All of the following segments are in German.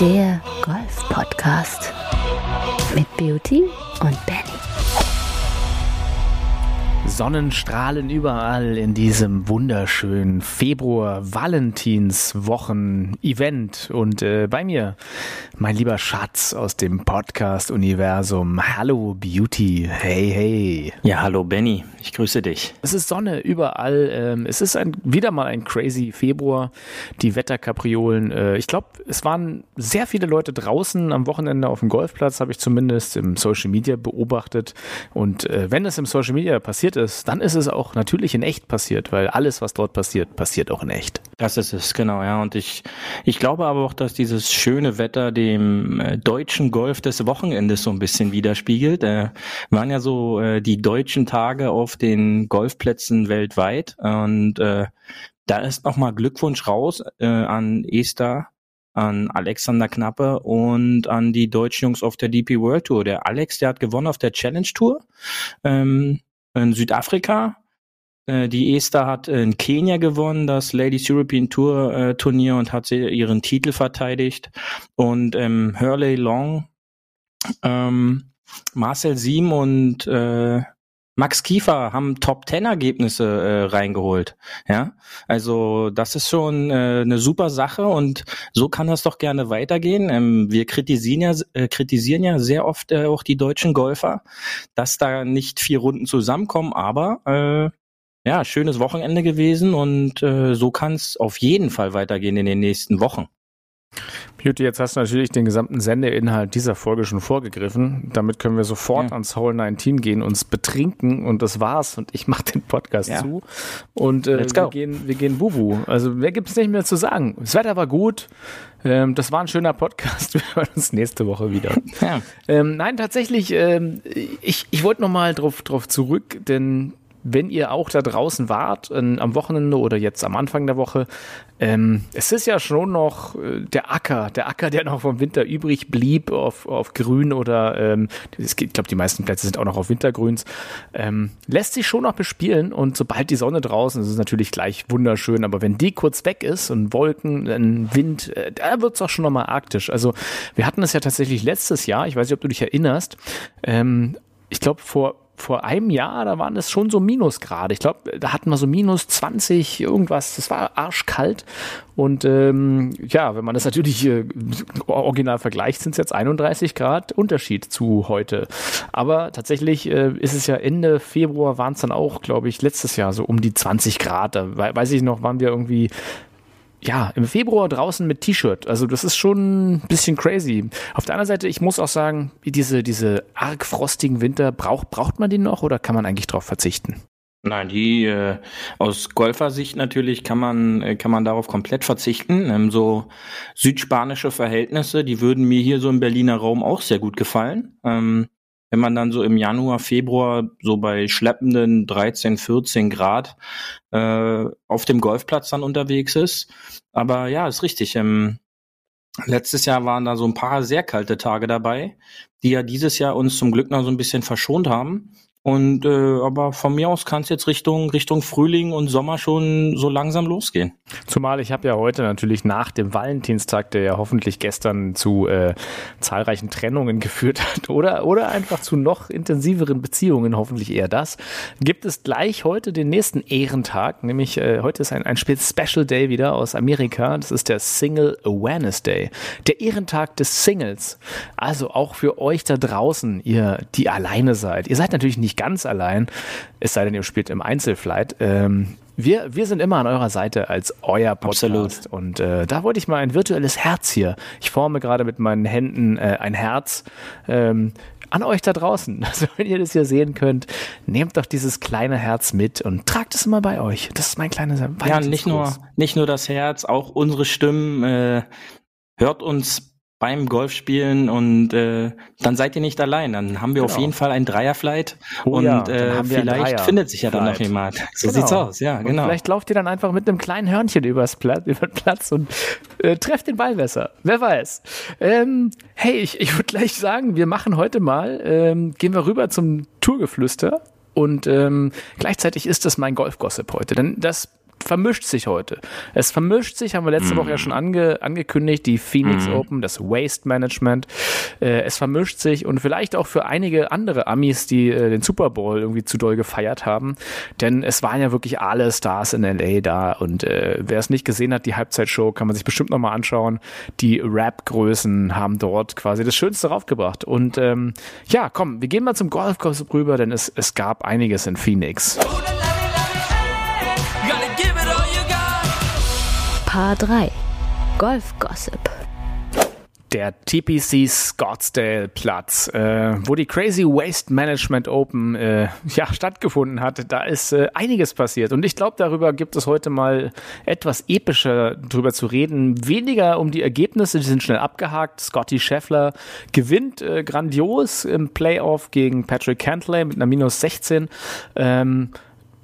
Der Golf-Podcast mit Beauty und Benny. Sonnenstrahlen überall in diesem wunderschönen Februar-Valentinswochen-Event. Und äh, bei mir mein lieber Schatz aus dem Podcast-Universum. Hallo Beauty. Hey, hey. Ja, hallo Benny. Ich grüße dich. Es ist Sonne überall. Ähm, es ist ein, wieder mal ein crazy Februar. Die Wetterkapriolen. Äh, ich glaube, es waren sehr viele Leute draußen am Wochenende auf dem Golfplatz, habe ich zumindest im Social Media beobachtet. Und äh, wenn es im Social Media passiert ist, dann ist es auch natürlich in echt passiert, weil alles, was dort passiert, passiert auch in echt. Das ist es, genau, ja. Und ich, ich glaube aber auch, dass dieses schöne Wetter dem äh, deutschen Golf des Wochenendes so ein bisschen widerspiegelt. Äh, waren ja so äh, die deutschen Tage auf den Golfplätzen weltweit. Und äh, da ist nochmal Glückwunsch raus äh, an Esther an Alexander Knappe und an die deutschen Jungs auf der DP World Tour. Der Alex, der hat gewonnen auf der Challenge Tour. Ähm, in Südafrika. Äh, die Esther hat in Kenia gewonnen, das Ladies European Tour äh, Turnier und hat sie ihren Titel verteidigt. Und ähm, Hurley Long, ähm, Marcel Siem und äh, Max Kiefer haben Top Ten Ergebnisse äh, reingeholt. Ja, also das ist schon äh, eine super Sache und so kann das doch gerne weitergehen. Ähm, wir kritisieren ja, äh, kritisieren ja sehr oft äh, auch die deutschen Golfer, dass da nicht vier Runden zusammenkommen, aber äh, ja, schönes Wochenende gewesen und äh, so kann es auf jeden Fall weitergehen in den nächsten Wochen. Beauty, jetzt hast du natürlich den gesamten Sendeinhalt dieser Folge schon vorgegriffen. Damit können wir sofort ja. ans Hole 19 gehen, uns betrinken und das war's. Und ich mache den Podcast ja. zu. Und äh, wir, gehen, wir gehen Bubu. Also mehr gibt's nicht mehr zu sagen. Das Wetter war gut. Ähm, das war ein schöner Podcast. Wir hören uns nächste Woche wieder. Ja. Ähm, nein, tatsächlich, ähm, ich, ich wollte nochmal drauf, drauf zurück, denn wenn ihr auch da draußen wart, äh, am Wochenende oder jetzt am Anfang der Woche, ähm, es ist ja schon noch äh, der Acker, der Acker, der noch vom Winter übrig blieb auf, auf Grün oder ähm, ich glaube, die meisten Plätze sind auch noch auf Wintergrüns, ähm, lässt sich schon noch bespielen und sobald die Sonne draußen ist, ist es natürlich gleich wunderschön, aber wenn die kurz weg ist und Wolken, ein Wind, äh, da wird es auch schon nochmal arktisch. Also wir hatten es ja tatsächlich letztes Jahr, ich weiß nicht, ob du dich erinnerst, ähm, ich glaube vor vor einem Jahr, da waren es schon so Minusgrade. Ich glaube, da hatten wir so minus 20 irgendwas. Das war arschkalt. Und ähm, ja, wenn man das natürlich äh, original vergleicht, sind es jetzt 31 Grad Unterschied zu heute. Aber tatsächlich äh, ist es ja Ende Februar waren es dann auch, glaube ich, letztes Jahr so um die 20 Grad. Da weiß ich noch, waren wir irgendwie ja, im Februar draußen mit T-Shirt. Also das ist schon ein bisschen crazy. Auf der anderen Seite, ich muss auch sagen, diese, diese arg frostigen Winter, braucht, braucht man die noch oder kann man eigentlich darauf verzichten? Nein, die äh, aus Golfersicht natürlich kann man äh, kann man darauf komplett verzichten. Ähm, so südspanische Verhältnisse, die würden mir hier so im Berliner Raum auch sehr gut gefallen. Ähm, wenn man dann so im Januar, Februar so bei schleppenden 13, 14 Grad äh, auf dem Golfplatz dann unterwegs ist. Aber ja, ist richtig. Ähm, letztes Jahr waren da so ein paar sehr kalte Tage dabei, die ja dieses Jahr uns zum Glück noch so ein bisschen verschont haben. Und äh, aber von mir aus kann es jetzt Richtung Richtung Frühling und Sommer schon so langsam losgehen. Zumal ich habe ja heute natürlich nach dem Valentinstag, der ja hoffentlich gestern zu äh, zahlreichen Trennungen geführt hat, oder oder einfach zu noch intensiveren Beziehungen, hoffentlich eher das, gibt es gleich heute den nächsten Ehrentag, nämlich äh, heute ist ein, ein Special Day wieder aus Amerika. Das ist der Single Awareness Day, der Ehrentag des Singles. Also auch für euch da draußen, ihr die alleine seid. Ihr seid natürlich nicht nicht ganz allein, es sei denn, ihr spielt im Einzelflight. Ähm, wir, wir sind immer an eurer Seite als euer Podcast. Absolut. Und äh, da wollte ich mal ein virtuelles Herz hier. Ich forme gerade mit meinen Händen äh, ein Herz. Ähm, an euch da draußen. Also wenn ihr das hier sehen könnt, nehmt doch dieses kleine Herz mit und tragt es immer bei euch. Das ist mein kleines Ja, nicht nur, nicht nur das Herz, auch unsere Stimmen. Äh, hört uns beim Golfspielen und äh, dann seid ihr nicht allein. Dann haben wir genau. auf jeden Fall ein Dreierflight oh, und ja, äh, vielleicht findet sich ja dann noch jemand. So genau. sieht's aus, ja, genau. Und vielleicht lauft ihr dann einfach mit einem kleinen Hörnchen übers Platz, über den Platz und äh, trefft den Ball besser. Wer weiß. Ähm, hey, ich, ich würde gleich sagen, wir machen heute mal, ähm, gehen wir rüber zum Tourgeflüster und ähm, gleichzeitig ist das mein Golfgossip heute, denn das vermischt sich heute. Es vermischt sich, haben wir letzte mm. Woche ja schon ange, angekündigt, die Phoenix mm. Open, das Waste Management. Äh, es vermischt sich und vielleicht auch für einige andere Amis, die äh, den Super Bowl irgendwie zu doll gefeiert haben. Denn es waren ja wirklich alle Stars in LA da und äh, wer es nicht gesehen hat, die Halbzeitshow kann man sich bestimmt nochmal anschauen. Die Rap-Größen haben dort quasi das Schönste raufgebracht. Und ähm, ja, komm, wir gehen mal zum Golfkurs rüber, denn es, es gab einiges in Phoenix. Paar 3 Golf Gossip der TPC Scottsdale Platz, äh, wo die Crazy Waste Management Open äh, ja stattgefunden hat. Da ist äh, einiges passiert und ich glaube, darüber gibt es heute mal etwas epischer drüber zu reden. Weniger um die Ergebnisse, die sind schnell abgehakt. Scotty Scheffler gewinnt äh, grandios im Playoff gegen Patrick Cantley mit einer minus 16. Ähm,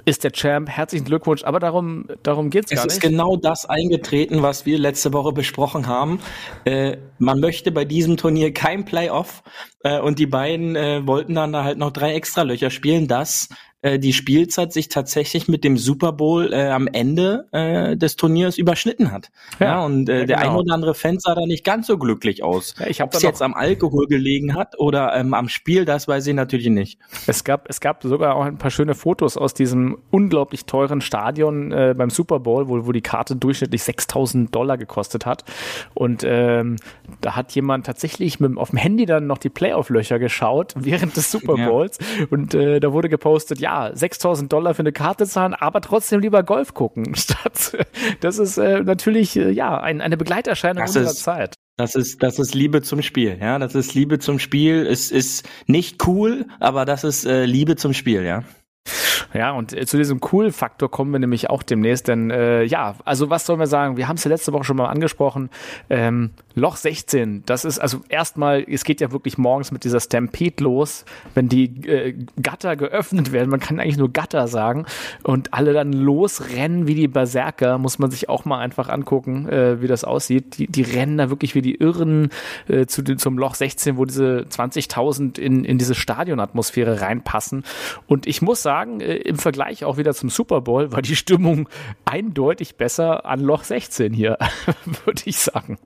ist der Champ. Herzlichen Glückwunsch. Aber darum, darum geht's gar nicht. Es ist genau das eingetreten, was wir letzte Woche besprochen haben. Äh, man möchte bei diesem Turnier kein Playoff. Äh, und die beiden äh, wollten dann da halt noch drei extra Löcher spielen. Das äh, die Spielzeit sich tatsächlich mit dem Super Bowl äh, am Ende äh, des Turniers überschnitten hat. Ja, ja und äh, ja, der genau. ein oder andere Fan sah da nicht ganz so glücklich aus. Ja, ich Ob es jetzt am Alkohol gelegen hat oder ähm, am Spiel, das weiß ich natürlich nicht. Es gab, es gab sogar auch ein paar schöne Fotos aus diesem unglaublich teuren Stadion äh, beim Super Bowl, wo, wo die Karte durchschnittlich 6000 Dollar gekostet hat. Und ähm, da hat jemand tatsächlich mit, auf dem Handy dann noch die Playoff-Löcher geschaut während des Super Bowls. Und äh, da wurde gepostet, ja, 6000 Dollar für eine Karte zahlen, aber trotzdem lieber Golf gucken. Statt, das ist äh, natürlich äh, ja ein, eine Begleiterscheinung das unserer ist, Zeit. Das ist, das ist Liebe zum Spiel, ja. Das ist Liebe zum Spiel. Es ist nicht cool, aber das ist äh, Liebe zum Spiel, ja. Ja, und äh, zu diesem Cool-Faktor kommen wir nämlich auch demnächst, denn äh, ja, also was sollen wir sagen? Wir haben es ja letzte Woche schon mal angesprochen. Ähm, Loch 16, das ist also erstmal, es geht ja wirklich morgens mit dieser Stampede los, wenn die äh, Gatter geöffnet werden. Man kann eigentlich nur Gatter sagen und alle dann losrennen wie die Berserker, muss man sich auch mal einfach angucken, äh, wie das aussieht. Die, die rennen da wirklich wie die Irren äh, zu zum Loch 16, wo diese 20.000 in, in diese Stadionatmosphäre reinpassen. Und ich muss sagen, äh, im Vergleich auch wieder zum Super Bowl war die Stimmung eindeutig besser an Loch 16 hier, würde ich sagen.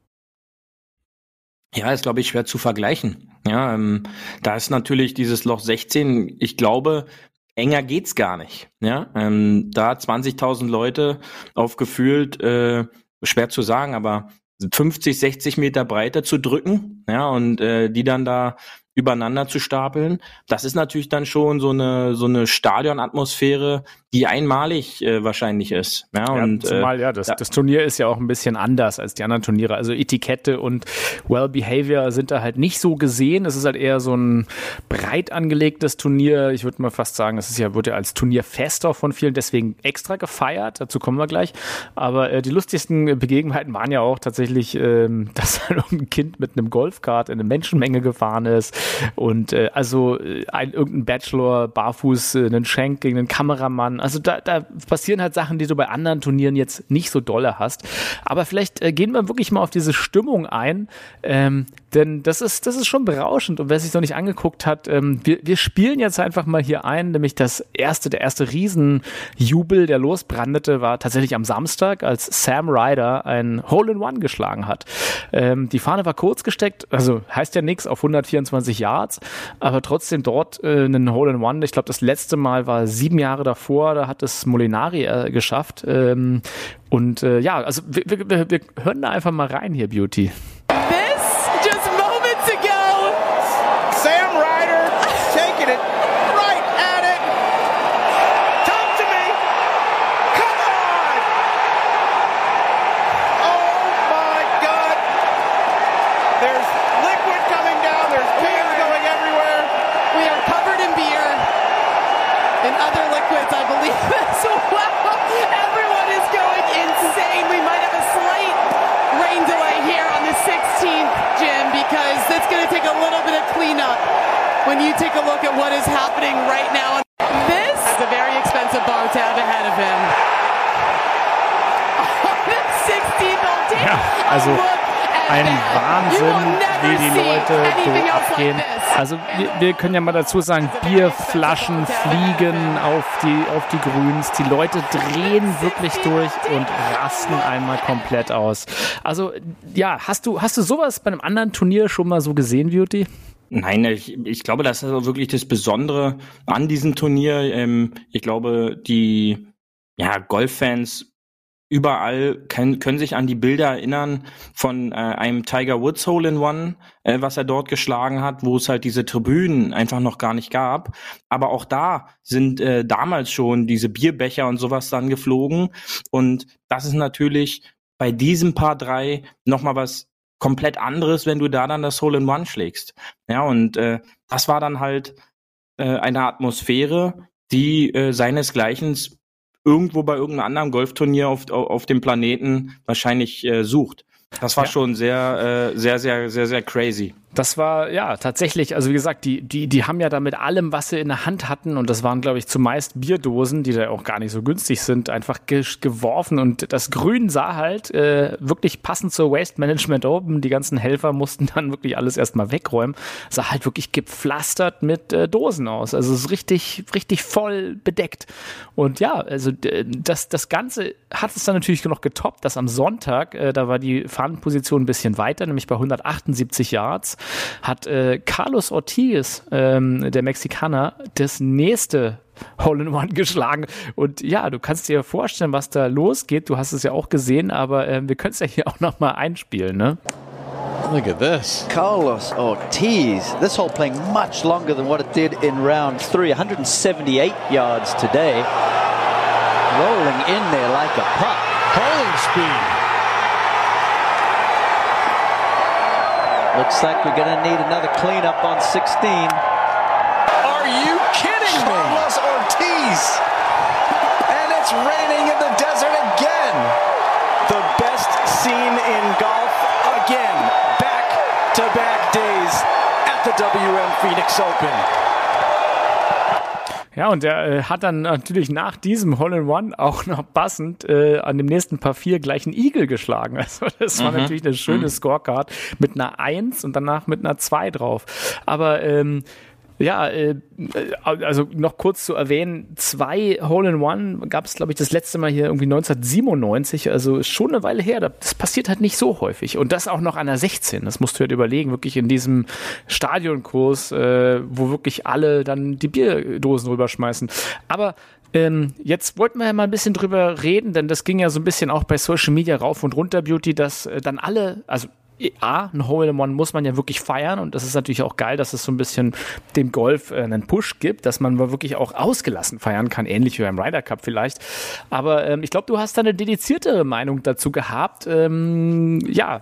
Ja, ist, glaube ich, schwer zu vergleichen. Ja, ähm, da ist natürlich dieses Loch 16, ich glaube, enger geht's gar nicht. Ja, ähm, da 20.000 Leute aufgefühlt, äh, schwer zu sagen, aber 50, 60 Meter Breite zu drücken, ja, und äh, die dann da übereinander zu stapeln. Das ist natürlich dann schon so eine so eine Stadionatmosphäre, die einmalig äh, wahrscheinlich ist. Ja, ja und, zumal äh, ja, das, das Turnier ist ja auch ein bisschen anders als die anderen Turniere. Also Etikette und Well Behavior sind da halt nicht so gesehen. Es ist halt eher so ein breit angelegtes Turnier. Ich würde mal fast sagen, es ist ja wird ja als Turnierfest auch von vielen deswegen extra gefeiert. Dazu kommen wir gleich. Aber äh, die lustigsten Begebenheiten waren ja auch tatsächlich, ähm, dass halt ein Kind mit einem Golfkart in eine Menschenmenge gefahren ist und äh, also äh, ein irgendein Bachelor barfuß äh, einen Schenk gegen einen Kameramann. Also da, da passieren halt Sachen, die du bei anderen Turnieren jetzt nicht so dolle hast. Aber vielleicht äh, gehen wir wirklich mal auf diese Stimmung ein, ähm, denn das ist das ist schon berauschend. Und wer sich noch nicht angeguckt hat, ähm, wir, wir spielen jetzt einfach mal hier ein, nämlich das erste der erste Riesenjubel, der losbrandete, war tatsächlich am Samstag, als Sam Ryder ein Hole in One geschlagen hat. Ähm, die Fahne war kurz gesteckt, also heißt ja nichts auf 124 120 Yards, aber trotzdem dort äh, einen Hole in One. Ich glaube, das letzte Mal war sieben Jahre davor, da hat es Molinari äh, geschafft. Ähm, und äh, ja, also wir, wir, wir hören da einfach mal rein hier, Beauty. when wir, können ja mal dazu sagen, Bierflaschen fliegen auf die, auf die Grüns. Die Leute drehen wirklich durch und rasten einmal komplett aus. Also ja, hast du, hast du sowas bei einem anderen Turnier schon mal so gesehen, Beauty? Nein, ich, ich glaube, das ist wirklich das Besondere an diesem Turnier. Ähm, ich glaube, die ja, Golffans überall können, können sich an die Bilder erinnern von äh, einem Tiger Woods Hole in One, äh, was er dort geschlagen hat, wo es halt diese Tribünen einfach noch gar nicht gab. Aber auch da sind äh, damals schon diese Bierbecher und sowas dann geflogen. Und das ist natürlich bei diesem Paar drei nochmal was komplett anderes, wenn du da dann das Hole in One schlägst. Ja, und äh, das war dann halt äh, eine Atmosphäre, die äh, seinesgleichen irgendwo bei irgendeinem anderen Golfturnier auf, auf dem Planeten wahrscheinlich äh, sucht. Das war ja. schon sehr, äh, sehr, sehr, sehr, sehr crazy. Das war ja tatsächlich, also wie gesagt, die, die, die haben ja da mit allem, was sie in der Hand hatten, und das waren, glaube ich, zumeist Bierdosen, die da auch gar nicht so günstig sind, einfach ge geworfen. Und das Grün sah halt äh, wirklich passend zur Waste Management Open. Die ganzen Helfer mussten dann wirklich alles erstmal wegräumen. Sah halt wirklich gepflastert mit äh, Dosen aus. Also es ist richtig, richtig voll bedeckt. Und ja, also das, das Ganze hat es dann natürlich noch getoppt, dass am Sonntag, äh, da war die Fahnenposition ein bisschen weiter, nämlich bei 178 Yards hat äh, Carlos Ortiz, ähm, der Mexikaner, das nächste Hole in One geschlagen. Und ja, du kannst dir vorstellen, was da losgeht. Du hast es ja auch gesehen, aber äh, wir können es ja hier auch nochmal einspielen, ne? Look at this. Carlos Ortiz. This hole playing much longer than what it did in round three. 178 yards today. Rolling in there like a puck. Holy speed. Looks like we're going to need another cleanup on 16. Are you kidding me? Carlos Ortiz. And it's raining in the desert again. The best scene in golf again. Back to back days at the WM Phoenix Open. Ja, und er äh, hat dann natürlich nach diesem Hole in One auch noch passend äh, an dem nächsten Paar vier gleich einen Igel geschlagen. Also das war mhm. natürlich eine schöne mhm. Scorecard mit einer Eins und danach mit einer Zwei drauf. Aber ähm, ja, äh, also noch kurz zu erwähnen, zwei Hole-in-One gab es, glaube ich, das letzte Mal hier irgendwie 1997, also schon eine Weile her. Das passiert halt nicht so häufig. Und das auch noch an der 16. Das musst du halt überlegen, wirklich in diesem Stadionkurs, äh, wo wirklich alle dann die Bierdosen rüberschmeißen. Aber ähm, jetzt wollten wir ja mal ein bisschen drüber reden, denn das ging ja so ein bisschen auch bei Social Media rauf und runter, Beauty, dass äh, dann alle, also A, ein Hole in One muss man ja wirklich feiern und das ist natürlich auch geil, dass es so ein bisschen dem Golf äh, einen Push gibt, dass man wirklich auch ausgelassen feiern kann, ähnlich wie beim Ryder Cup vielleicht. Aber ähm, ich glaube, du hast da eine dediziertere Meinung dazu gehabt. Ähm, ja,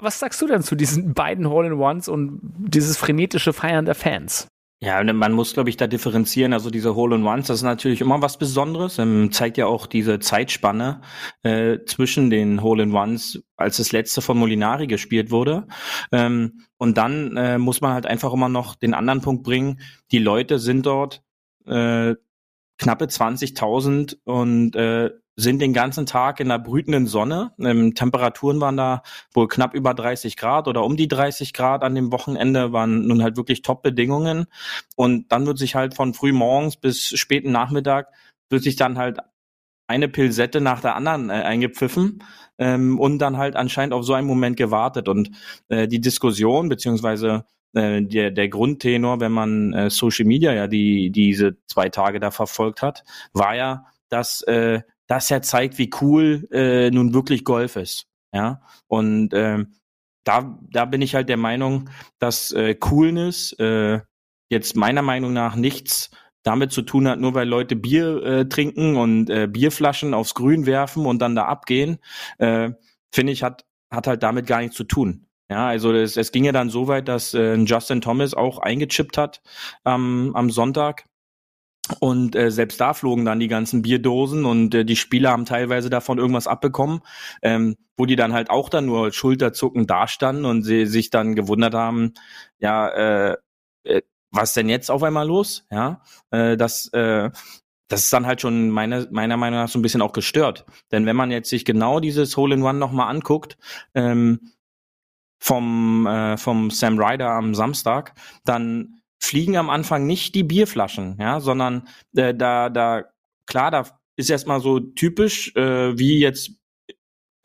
was sagst du denn zu diesen beiden Hole in Ones und dieses frenetische Feiern der Fans? Ja, man muss, glaube ich, da differenzieren. Also diese Hole-in-Ones, das ist natürlich immer was Besonderes. Ähm, zeigt ja auch diese Zeitspanne äh, zwischen den Hole-in-Ones, als das letzte von Molinari gespielt wurde. Ähm, und dann äh, muss man halt einfach immer noch den anderen Punkt bringen. Die Leute sind dort äh, knappe 20.000 und äh, sind den ganzen Tag in der brütenden Sonne. Ähm, Temperaturen waren da wohl knapp über 30 Grad oder um die 30 Grad an dem Wochenende waren nun halt wirklich Top-Bedingungen. Und dann wird sich halt von früh morgens bis späten Nachmittag wird sich dann halt eine Pilsette nach der anderen äh, eingepfiffen ähm, und dann halt anscheinend auf so einen Moment gewartet. Und äh, die Diskussion beziehungsweise äh, der, der Grundtenor, wenn man äh, Social Media ja die diese zwei Tage da verfolgt hat, war ja, dass äh, das ja zeigt, wie cool äh, nun wirklich Golf ist. Ja, und äh, da, da bin ich halt der Meinung, dass äh, Coolness äh, jetzt meiner Meinung nach nichts damit zu tun hat, nur weil Leute Bier äh, trinken und äh, Bierflaschen aufs Grün werfen und dann da abgehen, äh, finde ich, hat, hat halt damit gar nichts zu tun. Ja, also es, es ging ja dann so weit, dass äh, Justin Thomas auch eingechippt hat ähm, am Sonntag und äh, selbst da flogen dann die ganzen Bierdosen und äh, die Spieler haben teilweise davon irgendwas abbekommen, ähm, wo die dann halt auch dann nur schulterzuckend dastanden und sie sich dann gewundert haben, ja, äh, äh, was denn jetzt auf einmal los? Ja, äh, das, äh, das ist dann halt schon meine, meiner Meinung nach so ein bisschen auch gestört. Denn wenn man jetzt sich genau dieses Hole in One nochmal anguckt, ähm, vom, äh, vom Sam Ryder am Samstag, dann fliegen am Anfang nicht die Bierflaschen, ja, sondern äh, da, da, klar, da ist erstmal so typisch, äh, wie jetzt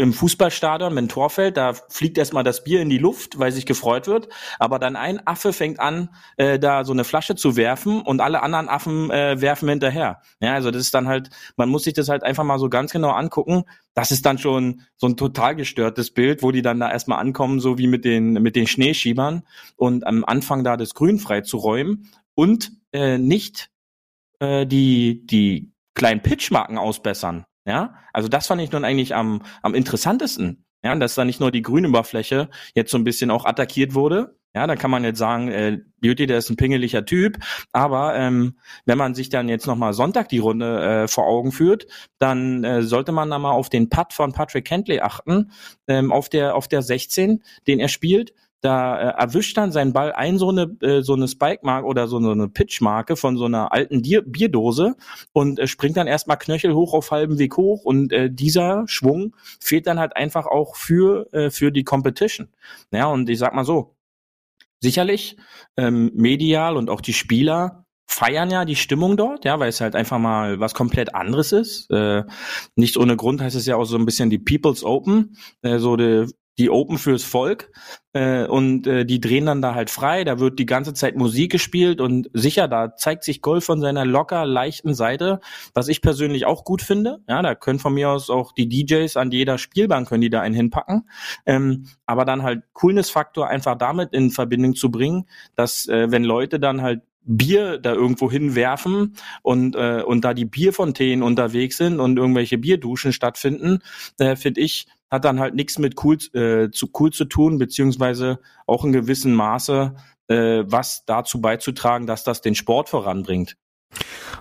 im Fußballstadion, wenn Tor fällt, da fliegt erstmal das Bier in die Luft, weil sich gefreut wird. Aber dann ein Affe fängt an, äh, da so eine Flasche zu werfen und alle anderen Affen äh, werfen hinterher. Ja, also das ist dann halt, man muss sich das halt einfach mal so ganz genau angucken. Das ist dann schon so ein total gestörtes Bild, wo die dann da erstmal ankommen, so wie mit den, mit den Schneeschiebern und am Anfang da das Grün frei zu räumen und äh, nicht äh, die, die kleinen Pitchmarken ausbessern. Ja, also das fand ich nun eigentlich am, am interessantesten. Ja, dass da nicht nur die Grünoberfläche jetzt so ein bisschen auch attackiert wurde. Ja, da kann man jetzt sagen, äh, Beauty, der ist ein pingeliger Typ. Aber ähm, wenn man sich dann jetzt nochmal Sonntag die Runde äh, vor Augen führt, dann äh, sollte man da mal auf den Putt von Patrick Kentley achten, ähm, auf der auf der 16, den er spielt da äh, erwischt dann sein Ball ein so eine äh, so eine Spike-Marke oder so eine Pitch-Marke von so einer alten Bier Bierdose und äh, springt dann erstmal Knöchel hoch auf halbem Weg hoch und äh, dieser Schwung fehlt dann halt einfach auch für äh, für die Competition. Ja, und ich sag mal so, sicherlich ähm, medial und auch die Spieler feiern ja die Stimmung dort, ja, weil es halt einfach mal was komplett anderes ist. Äh, nicht ohne Grund heißt es ja auch so ein bisschen die People's Open, äh, so die die Open fürs Volk äh, und äh, die drehen dann da halt frei, da wird die ganze Zeit Musik gespielt und sicher, da zeigt sich Golf von seiner locker leichten Seite, was ich persönlich auch gut finde. Ja, da können von mir aus auch die DJs an jeder Spielbank können die da einen hinpacken, ähm, aber dann halt Coolness-Faktor einfach damit in Verbindung zu bringen, dass äh, wenn Leute dann halt Bier da irgendwo hinwerfen und äh, und da die Bierfontänen unterwegs sind und irgendwelche Bierduschen stattfinden, äh, finde ich hat dann halt nichts mit cool äh, zu cool zu tun beziehungsweise auch in gewissem Maße äh, was dazu beizutragen, dass das den Sport voranbringt.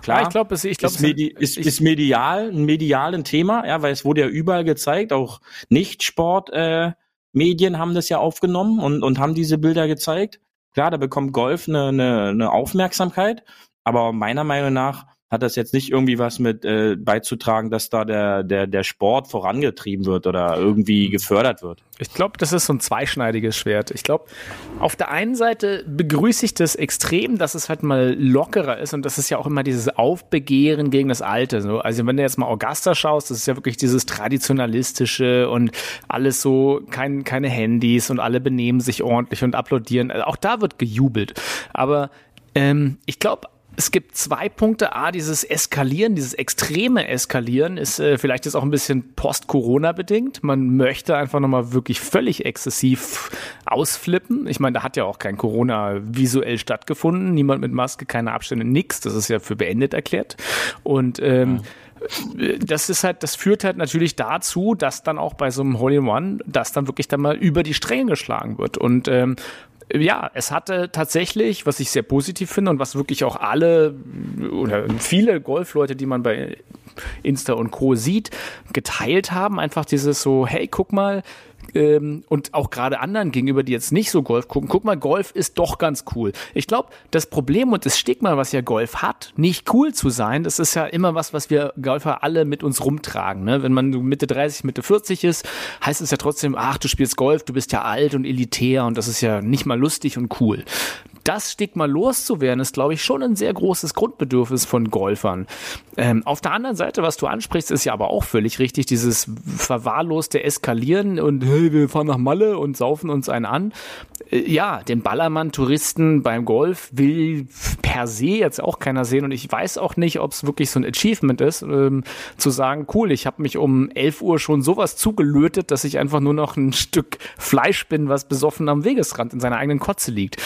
Klar, ja, ich glaube, ich glaube, ist, medi ist, ist medial ein medialen Thema, ja, weil es wurde ja überall gezeigt, auch Nicht-Sport äh, Medien haben das ja aufgenommen und und haben diese Bilder gezeigt. Klar, da bekommt Golf eine, eine, eine Aufmerksamkeit, aber meiner Meinung nach hat das jetzt nicht irgendwie was mit äh, beizutragen, dass da der, der, der Sport vorangetrieben wird oder irgendwie gefördert wird. Ich glaube, das ist so ein zweischneidiges Schwert. Ich glaube, auf der einen Seite begrüße ich das extrem, dass es halt mal lockerer ist und das ist ja auch immer dieses Aufbegehren gegen das Alte. So. Also wenn du jetzt mal Augusta schaust, das ist ja wirklich dieses traditionalistische und alles so, kein, keine Handys und alle benehmen sich ordentlich und applaudieren. Also auch da wird gejubelt. Aber ähm, ich glaube, es gibt zwei Punkte. A, dieses Eskalieren, dieses extreme Eskalieren ist äh, vielleicht jetzt auch ein bisschen post-Corona bedingt. Man möchte einfach nochmal wirklich völlig exzessiv ausflippen. Ich meine, da hat ja auch kein Corona visuell stattgefunden. Niemand mit Maske, keine Abstände, nix. Das ist ja für beendet erklärt. Und ähm, ja das ist halt, das führt halt natürlich dazu, dass dann auch bei so einem Hole in One, dass dann wirklich dann mal über die Stränge geschlagen wird. Und ähm, ja, es hatte tatsächlich, was ich sehr positiv finde und was wirklich auch alle oder viele Golfleute, die man bei Insta und Co. sieht, geteilt haben. Einfach dieses so, hey, guck mal, ähm, und auch gerade anderen gegenüber, die jetzt nicht so Golf gucken, guck mal, Golf ist doch ganz cool. Ich glaube, das Problem und das Stigma, was ja Golf hat, nicht cool zu sein, das ist ja immer was, was wir Golfer alle mit uns rumtragen. Ne? Wenn man Mitte 30, Mitte 40 ist, heißt es ja trotzdem, ach, du spielst Golf, du bist ja alt und elitär und das ist ja nicht mal lustig und cool das Stigma loszuwerden, ist, glaube ich, schon ein sehr großes Grundbedürfnis von Golfern. Ähm, auf der anderen Seite, was du ansprichst, ist ja aber auch völlig richtig, dieses verwahrloste Eskalieren und hey, wir fahren nach Malle und saufen uns einen an. Äh, ja, den Ballermann-Touristen beim Golf will per se jetzt auch keiner sehen und ich weiß auch nicht, ob es wirklich so ein Achievement ist, ähm, zu sagen, cool, ich habe mich um 11 Uhr schon sowas zugelötet, dass ich einfach nur noch ein Stück Fleisch bin, was besoffen am Wegesrand in seiner eigenen Kotze liegt.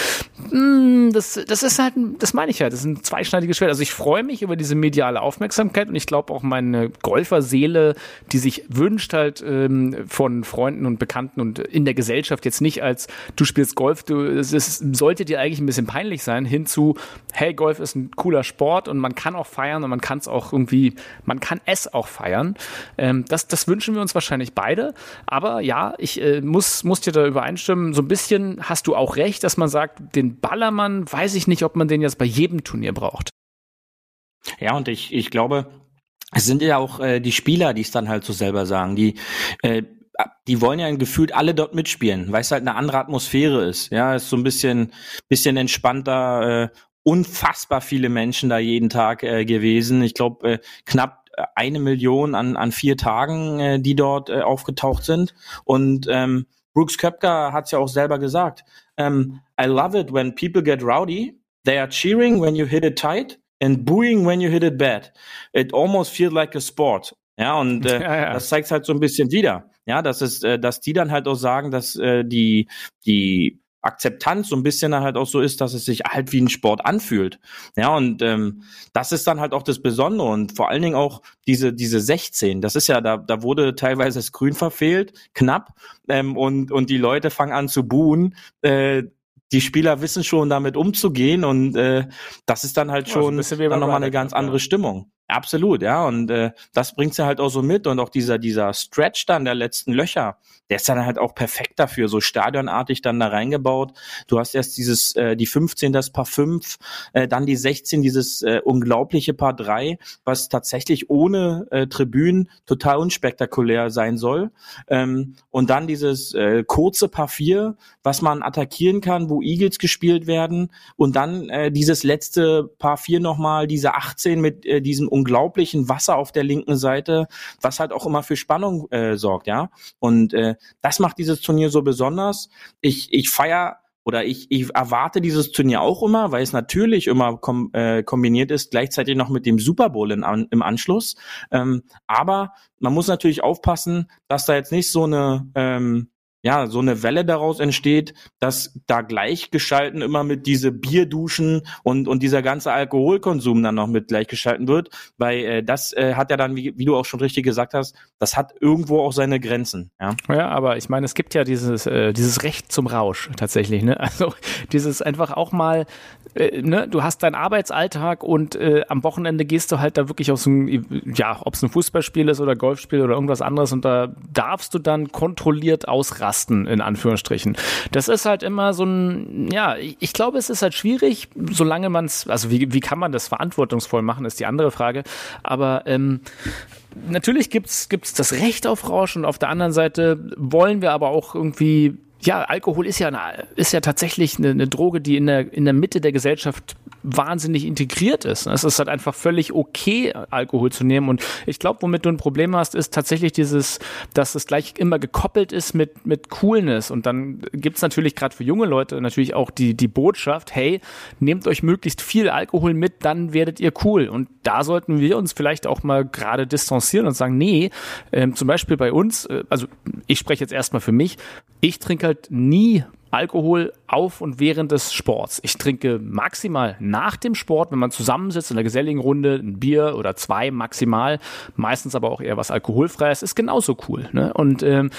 Hm, das, das ist halt, das meine ich halt, das ist ein zweischneidiges Schwert. Also ich freue mich über diese mediale Aufmerksamkeit und ich glaube auch meine Golferseele, die sich wünscht halt ähm, von Freunden und Bekannten und in der Gesellschaft jetzt nicht als du spielst Golf, du, es ist, sollte dir eigentlich ein bisschen peinlich sein, hinzu, hey, Golf ist ein cooler Sport und man kann auch feiern und man kann es auch irgendwie, man kann es auch feiern. Ähm, das, das wünschen wir uns wahrscheinlich beide. Aber ja, ich äh, muss, muss dir da übereinstimmen, so ein bisschen hast du auch recht, dass man sagt, den Ball Ballermann weiß ich nicht, ob man den jetzt bei jedem Turnier braucht. Ja, und ich, ich glaube, es sind ja auch äh, die Spieler, die es dann halt so selber sagen. Die äh, die wollen ja gefühlt alle dort mitspielen, weil es halt eine andere Atmosphäre ist. Ja, ist so ein bisschen, bisschen entspannter, äh, unfassbar viele Menschen da jeden Tag äh, gewesen. Ich glaube, äh, knapp eine Million an, an vier Tagen, äh, die dort äh, aufgetaucht sind. Und ähm, Brooks Köpker hat es ja auch selber gesagt. Um, I love it when people get rowdy. They are cheering when you hit it tight and booing when you hit it bad. It almost feels like a sport. Ja, und äh, ja, ja. das zeigt halt so ein bisschen wieder. Ja, dass es, äh, dass die dann halt auch sagen, dass äh, die, die Akzeptanz so ein bisschen halt auch so ist, dass es sich halt wie ein Sport anfühlt. Ja, und ähm, das ist dann halt auch das Besondere und vor allen Dingen auch diese, diese 16. Das ist ja, da, da wurde teilweise das Grün verfehlt, knapp, ähm, und, und die Leute fangen an zu buhen. Äh, die Spieler wissen schon damit umzugehen und äh, das ist dann halt schon ja, so dann nochmal eine ganz andere Stimmung. Absolut, ja. Und äh, das bringt sie halt auch so mit. Und auch dieser, dieser Stretch dann der letzten Löcher, der ist dann halt auch perfekt dafür, so stadionartig dann da reingebaut. Du hast erst dieses, äh, die 15, das Paar 5, äh, dann die 16, dieses äh, unglaubliche Paar 3, was tatsächlich ohne äh, Tribünen total unspektakulär sein soll. Ähm, und dann dieses äh, kurze Paar 4, was man attackieren kann, wo Eagles gespielt werden. Und dann äh, dieses letzte Paar 4 nochmal, diese 18 mit äh, diesem unglaublichen Wasser auf der linken Seite, was halt auch immer für Spannung äh, sorgt, ja. Und äh, das macht dieses Turnier so besonders. Ich, ich feier oder ich, ich erwarte dieses Turnier auch immer, weil es natürlich immer kom äh, kombiniert ist, gleichzeitig noch mit dem Super Bowl in, an, im Anschluss. Ähm, aber man muss natürlich aufpassen, dass da jetzt nicht so eine ähm, ja, so eine Welle daraus entsteht, dass da gleichgeschalten immer mit diese Bierduschen und, und dieser ganze Alkoholkonsum dann noch mit gleichgeschalten wird, weil äh, das äh, hat ja dann, wie, wie du auch schon richtig gesagt hast, das hat irgendwo auch seine Grenzen. Ja, ja aber ich meine, es gibt ja dieses, äh, dieses Recht zum Rausch tatsächlich, ne? Also dieses einfach auch mal, äh, ne, du hast deinen Arbeitsalltag und äh, am Wochenende gehst du halt da wirklich aus einem, ja, ob es ein Fußballspiel ist oder Golfspiel oder irgendwas anderes und da darfst du dann kontrolliert ausrasten Lasten in Anführungsstrichen. Das ist halt immer so ein, ja, ich glaube, es ist halt schwierig, solange man es, also wie, wie kann man das verantwortungsvoll machen, ist die andere Frage. Aber ähm, natürlich gibt's gibt's das Recht auf Rausch und auf der anderen Seite wollen wir aber auch irgendwie ja, Alkohol ist ja, eine, ist ja tatsächlich eine, eine, Droge, die in der, in der Mitte der Gesellschaft wahnsinnig integriert ist. Es ist halt einfach völlig okay, Alkohol zu nehmen. Und ich glaube, womit du ein Problem hast, ist tatsächlich dieses, dass es gleich immer gekoppelt ist mit, mit Coolness. Und dann gibt's natürlich gerade für junge Leute natürlich auch die, die Botschaft, hey, nehmt euch möglichst viel Alkohol mit, dann werdet ihr cool. Und da sollten wir uns vielleicht auch mal gerade distanzieren und sagen, nee, ähm, zum Beispiel bei uns, äh, also ich spreche jetzt erstmal für mich, ich trinke halt nie Alkohol auf und während des Sports. Ich trinke maximal nach dem Sport, wenn man zusammensitzt in der geselligen Runde, ein Bier oder zwei maximal, meistens aber auch eher was alkoholfreies, ist genauso cool. Ne? Und ähm,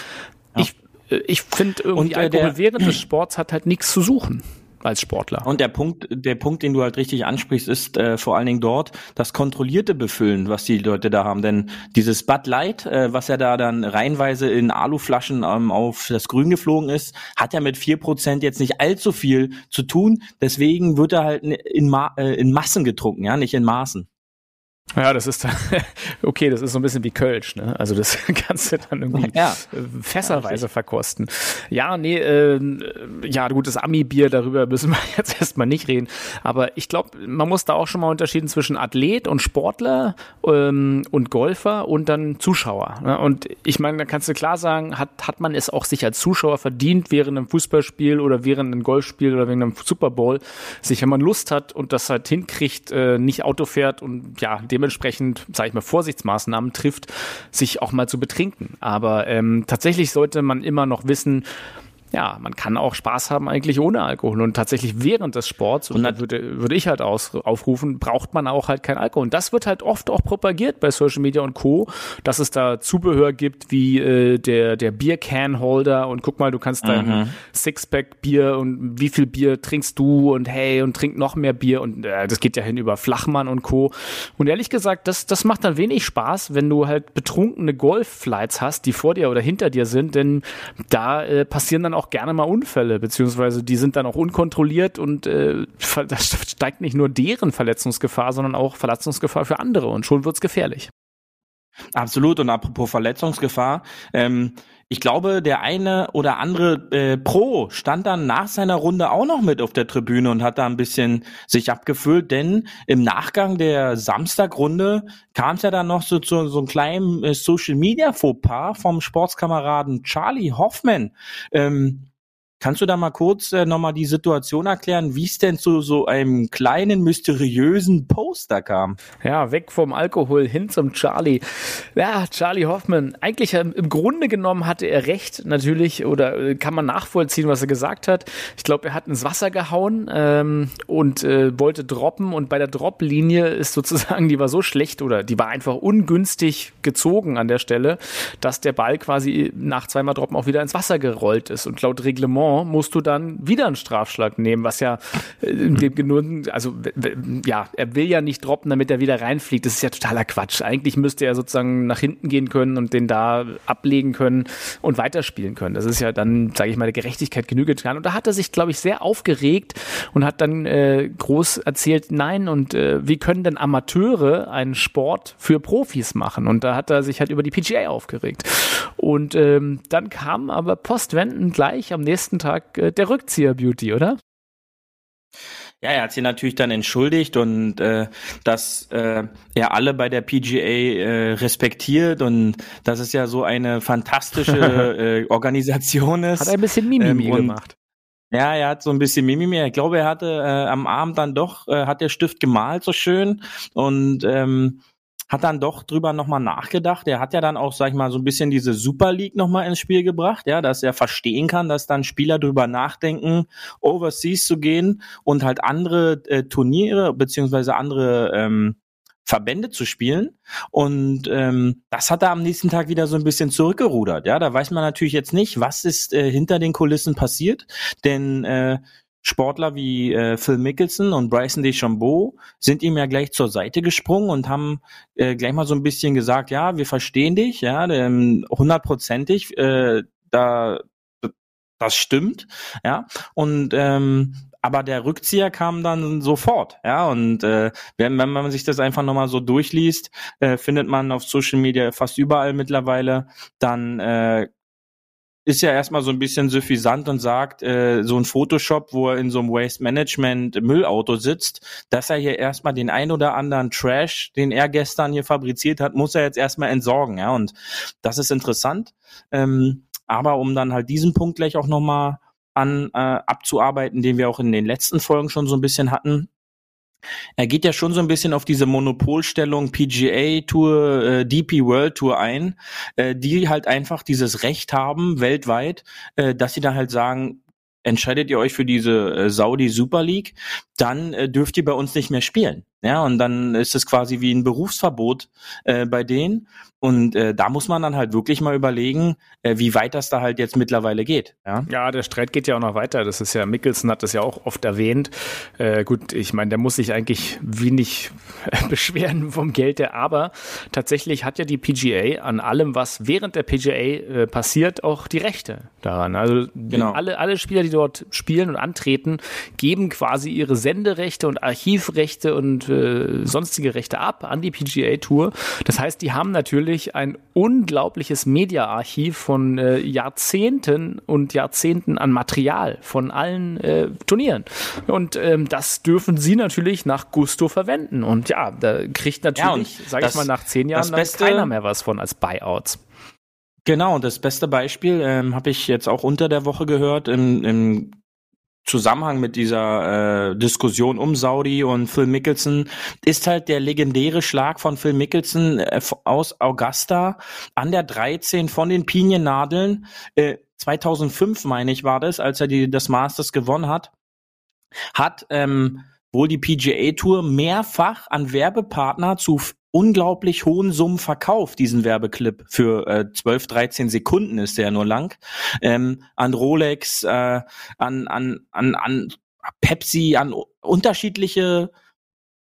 ja. ich, äh, ich finde irgendwie und, äh, Alkohol während des Sports hat halt nichts zu suchen als Sportler. Und der Punkt, der Punkt, den du halt richtig ansprichst, ist äh, vor allen Dingen dort das kontrollierte Befüllen, was die Leute da haben. Denn dieses Bud Light, äh, was ja da dann reihenweise in Aluflaschen ähm, auf das Grün geflogen ist, hat ja mit vier Prozent jetzt nicht allzu viel zu tun. Deswegen wird er halt in, Ma äh, in Massen getrunken, ja, nicht in Maßen. Ja, das ist okay, das ist so ein bisschen wie Kölsch, ne? Also das kannst du dann irgendwie ja. fässerweise ja, verkosten. Ja, nee, äh, ja gut, das Ami-Bier, darüber müssen wir jetzt erstmal nicht reden. Aber ich glaube, man muss da auch schon mal unterschieden zwischen Athlet und Sportler ähm, und Golfer und dann Zuschauer. Ne? Und ich meine, da kannst du klar sagen, hat, hat man es auch sich als Zuschauer verdient, während einem Fußballspiel oder während einem Golfspiel oder während einem Super Bowl, sich, wenn man Lust hat und das halt hinkriegt, äh, nicht Auto fährt und ja, dementsprechend, sage ich mal, Vorsichtsmaßnahmen trifft, sich auch mal zu betrinken. Aber ähm, tatsächlich sollte man immer noch wissen, ja, man kann auch Spaß haben eigentlich ohne Alkohol und tatsächlich während des Sports, und da würde, würde ich halt aus, aufrufen, braucht man auch halt kein Alkohol. Und das wird halt oft auch propagiert bei Social Media und Co., dass es da Zubehör gibt wie äh, der, der Bier-Can-Holder und guck mal, du kannst dein mhm. Sixpack-Bier und wie viel Bier trinkst du und hey und trink noch mehr Bier und äh, das geht ja hin über Flachmann und Co. Und ehrlich gesagt, das, das macht dann wenig Spaß, wenn du halt betrunkene Golf-Flights hast, die vor dir oder hinter dir sind, denn da äh, passieren dann auch gerne mal Unfälle, beziehungsweise die sind dann auch unkontrolliert und äh, das steigt nicht nur deren Verletzungsgefahr, sondern auch Verletzungsgefahr für andere und schon wird's gefährlich. Absolut. Und apropos Verletzungsgefahr, ähm, ich glaube, der eine oder andere äh, Pro stand dann nach seiner Runde auch noch mit auf der Tribüne und hat da ein bisschen sich abgefüllt, denn im Nachgang der Samstagrunde kam es ja dann noch so zu so einem kleinen äh, Social Media Fauxpas vom Sportskameraden Charlie Hoffman. Ähm, Kannst du da mal kurz äh, nochmal die Situation erklären, wie es denn zu so einem kleinen, mysteriösen Poster kam? Ja, weg vom Alkohol hin zum Charlie. Ja, Charlie Hoffman. Eigentlich ähm, im Grunde genommen hatte er recht, natürlich, oder äh, kann man nachvollziehen, was er gesagt hat. Ich glaube, er hat ins Wasser gehauen ähm, und äh, wollte droppen und bei der Droplinie ist sozusagen, die war so schlecht oder die war einfach ungünstig gezogen an der Stelle, dass der Ball quasi nach zweimal Droppen auch wieder ins Wasser gerollt ist. Und laut Reglement Saison musst du dann wieder einen Strafschlag nehmen, was ja äh, genug, also ja, er will ja nicht droppen, damit er wieder reinfliegt. Das ist ja totaler Quatsch. Eigentlich müsste er sozusagen nach hinten gehen können und den da ablegen können und weiterspielen können. Das ist ja dann, sage ich mal, der Gerechtigkeit Genüge getan. Und da hat er sich, glaube ich, sehr aufgeregt und hat dann äh, groß erzählt, nein, und äh, wie können denn Amateure einen Sport für Profis machen? Und da hat er sich halt über die PGA aufgeregt. Und ähm, dann kam aber postwendend gleich am nächsten nächsten Tag äh, der Rückzieher-Beauty, oder? Ja, er hat sich natürlich dann entschuldigt und äh, dass äh, er alle bei der PGA äh, respektiert und dass es ja so eine fantastische äh, Organisation ist. Hat ein bisschen Mimimi ähm, gemacht. Ja, er hat so ein bisschen Mimimi. Ich glaube, er hatte äh, am Abend dann doch, äh, hat der Stift gemalt so schön und ähm, hat dann doch drüber nochmal nachgedacht. Er hat ja dann auch, sag ich mal, so ein bisschen diese Super League nochmal ins Spiel gebracht, ja, dass er verstehen kann, dass dann Spieler drüber nachdenken, overseas zu gehen und halt andere äh, Turniere beziehungsweise andere ähm, Verbände zu spielen. Und ähm, das hat er am nächsten Tag wieder so ein bisschen zurückgerudert. Ja, da weiß man natürlich jetzt nicht, was ist äh, hinter den Kulissen passiert, denn äh, Sportler wie äh, Phil Mickelson und Bryson DeChambeau sind ihm ja gleich zur Seite gesprungen und haben äh, gleich mal so ein bisschen gesagt, ja, wir verstehen dich, ja, hundertprozentig, äh, da das stimmt, ja, und ähm, aber der Rückzieher kam dann sofort, ja, und äh, wenn, wenn man sich das einfach nochmal so durchliest, äh, findet man auf Social Media fast überall mittlerweile, dann äh, ist ja erstmal so ein bisschen suffisant und sagt, äh, so ein Photoshop, wo er in so einem Waste Management Müllauto sitzt, dass er hier erstmal den ein oder anderen Trash, den er gestern hier fabriziert hat, muss er jetzt erstmal entsorgen, ja, und das ist interessant. Ähm, aber um dann halt diesen Punkt gleich auch nochmal an äh, abzuarbeiten, den wir auch in den letzten Folgen schon so ein bisschen hatten, er geht ja schon so ein bisschen auf diese Monopolstellung PGA Tour, äh, DP World Tour ein, äh, die halt einfach dieses Recht haben weltweit, äh, dass sie dann halt sagen, entscheidet ihr euch für diese äh, Saudi Super League, dann äh, dürft ihr bei uns nicht mehr spielen. Ja, und dann ist es quasi wie ein Berufsverbot äh, bei denen. Und äh, da muss man dann halt wirklich mal überlegen, äh, wie weit das da halt jetzt mittlerweile geht. Ja, ja der Streit geht ja auch noch weiter. Das ist ja, Mickelson hat das ja auch oft erwähnt. Äh, gut, ich meine, der muss sich eigentlich wenig beschweren vom Geld her, aber tatsächlich hat ja die PGA an allem, was während der PGA äh, passiert, auch die Rechte daran. Also genau. alle, alle Spieler, die dort spielen und antreten, geben quasi ihre Senderechte und Archivrechte und äh, sonstige Rechte ab an die PGA Tour. Das heißt, die haben natürlich ein unglaubliches Media-Archiv von äh, Jahrzehnten und Jahrzehnten an Material von allen äh, Turnieren. Und ähm, das dürfen sie natürlich nach Gusto verwenden. Und ja, da kriegt natürlich, ja, sage ich mal, nach zehn Jahren beste, keiner mehr was von als Buyouts. Genau, das beste Beispiel ähm, habe ich jetzt auch unter der Woche gehört im, im Zusammenhang mit dieser äh, Diskussion um Saudi und Phil Mickelson ist halt der legendäre Schlag von Phil Mickelson äh, aus Augusta an der 13 von den Piniennadeln. Äh, 2005 meine ich war das, als er die, das Masters gewonnen hat, hat ähm, wohl die PGA Tour mehrfach an Werbepartner zu unglaublich hohen Summen verkauft, diesen Werbeclip. Für äh, 12, 13 Sekunden ist der nur lang. Ähm, an Rolex, äh, an, an, an, an Pepsi, an unterschiedliche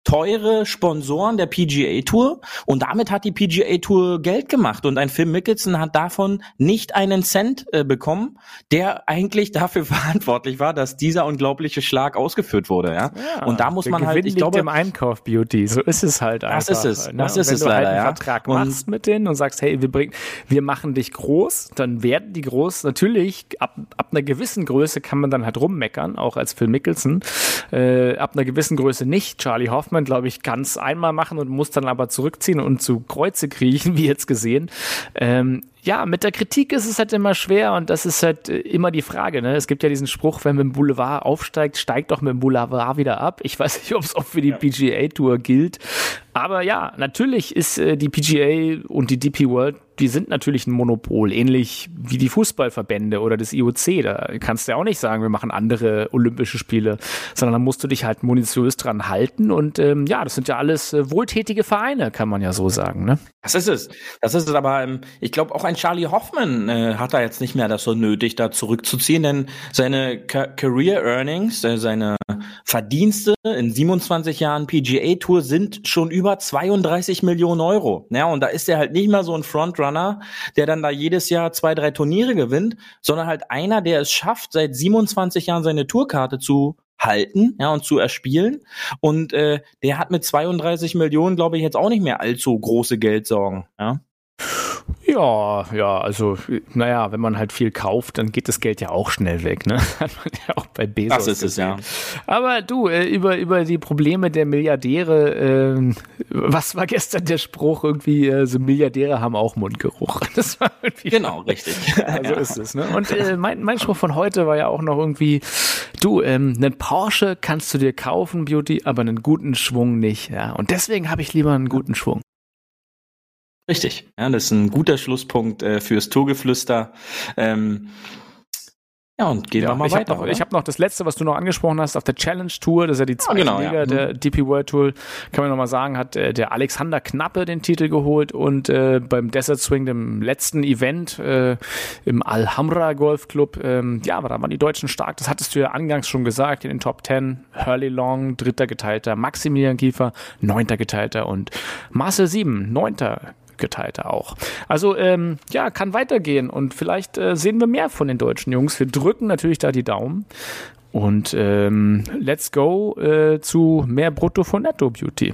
teure Sponsoren der PGA Tour und damit hat die PGA Tour Geld gemacht und ein Phil Mickelson hat davon nicht einen Cent äh, bekommen, der eigentlich dafür verantwortlich war, dass dieser unglaubliche Schlag ausgeführt wurde, ja. ja und da muss man halt, ich glaube, im Einkauf Beauty, so ist es halt einfach. Das ist es, ne? das ist es leider, halt einen ja. Vertrag und machst mit denen und sagst, hey, wir bringen, wir machen dich groß, dann werden die groß. Natürlich ab ab einer gewissen Größe kann man dann halt rummeckern, auch als Phil Mickelson. Äh, ab einer gewissen Größe nicht. Charlie Hoffman man, glaube ich, ganz einmal machen und muss dann aber zurückziehen und zu Kreuze kriechen, wie jetzt gesehen. Ähm, ja, mit der Kritik ist es halt immer schwer und das ist halt äh, immer die Frage. Ne? Es gibt ja diesen Spruch, wenn man im Boulevard aufsteigt, steigt doch mit dem Boulevard wieder ab. Ich weiß nicht, ob es auch für die PGA Tour gilt. Aber ja, natürlich ist äh, die PGA und die DP World, die sind natürlich ein Monopol, ähnlich wie die Fußballverbände oder das IOC. Da kannst du ja auch nicht sagen, wir machen andere Olympische Spiele, sondern da musst du dich halt munitiös dran halten. Und ähm, ja, das sind ja alles äh, wohltätige Vereine, kann man ja so sagen. Ne? Das ist es. Das ist es aber, ähm, ich glaube, auch ein Charlie Hoffman äh, hat da jetzt nicht mehr das so nötig, da zurückzuziehen, denn seine Ca Career Earnings, äh, seine Verdienste in 27 Jahren PGA Tour sind schon über 32 Millionen Euro. Ja, und da ist er halt nicht mehr so ein Frontrunner, der dann da jedes Jahr zwei, drei Turniere gewinnt, sondern halt einer, der es schafft, seit 27 Jahren seine Tourkarte zu halten ja, und zu erspielen. Und äh, der hat mit 32 Millionen, glaube ich, jetzt auch nicht mehr allzu große Geldsorgen. Ja. Ja, ja, also, naja, wenn man halt viel kauft, dann geht das Geld ja auch schnell weg, ne? Hat man ja auch bei Bezos. Das ist gesehen. es, ja. Aber du, äh, über, über die Probleme der Milliardäre, äh, was war gestern der Spruch? Irgendwie, äh, so Milliardäre haben auch Mundgeruch. Das war irgendwie. Genau, richtig. Ja, so ist es, ne? Und äh, mein, mein Spruch von heute war ja auch noch irgendwie, du, ähm, einen Porsche kannst du dir kaufen, Beauty, aber einen guten Schwung nicht, ja. Und deswegen habe ich lieber einen guten Schwung. Richtig, ja, das ist ein guter Schlusspunkt äh, fürs Tourgeflüster. Ähm, ja, und gehen ja, wir mal ich weiter. Hab noch, ich habe noch das letzte, was du noch angesprochen hast, auf der Challenge Tour, das ist ja die zweite ja, genau, Liga ja. der mhm. DP World Tour, kann man noch mal sagen, hat äh, der Alexander Knappe den Titel geholt und äh, beim Desert Swing, dem letzten Event äh, im Alhambra Golf Club, ähm, ja, da waren die Deutschen stark. Das hattest du ja angangs schon gesagt in den Top Ten. Hurley Long, dritter geteilter, Maximilian Kiefer, neunter geteilter und Marcel Sieben, neunter geteilter auch. Also ähm, ja, kann weitergehen und vielleicht äh, sehen wir mehr von den deutschen Jungs. Wir drücken natürlich da die Daumen. Und ähm, let's go äh, zu mehr Brutto von Netto Beauty.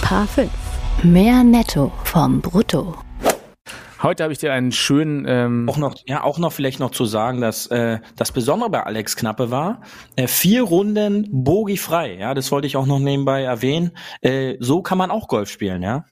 Paar 5. Mehr Netto vom Brutto. Heute habe ich dir einen schönen. Ähm auch noch, ja, auch noch vielleicht noch zu sagen, dass äh, das Besondere bei Alex Knappe war, äh, vier Runden Bogi frei. Ja, das wollte ich auch noch nebenbei erwähnen. Äh, so kann man auch Golf spielen, ja.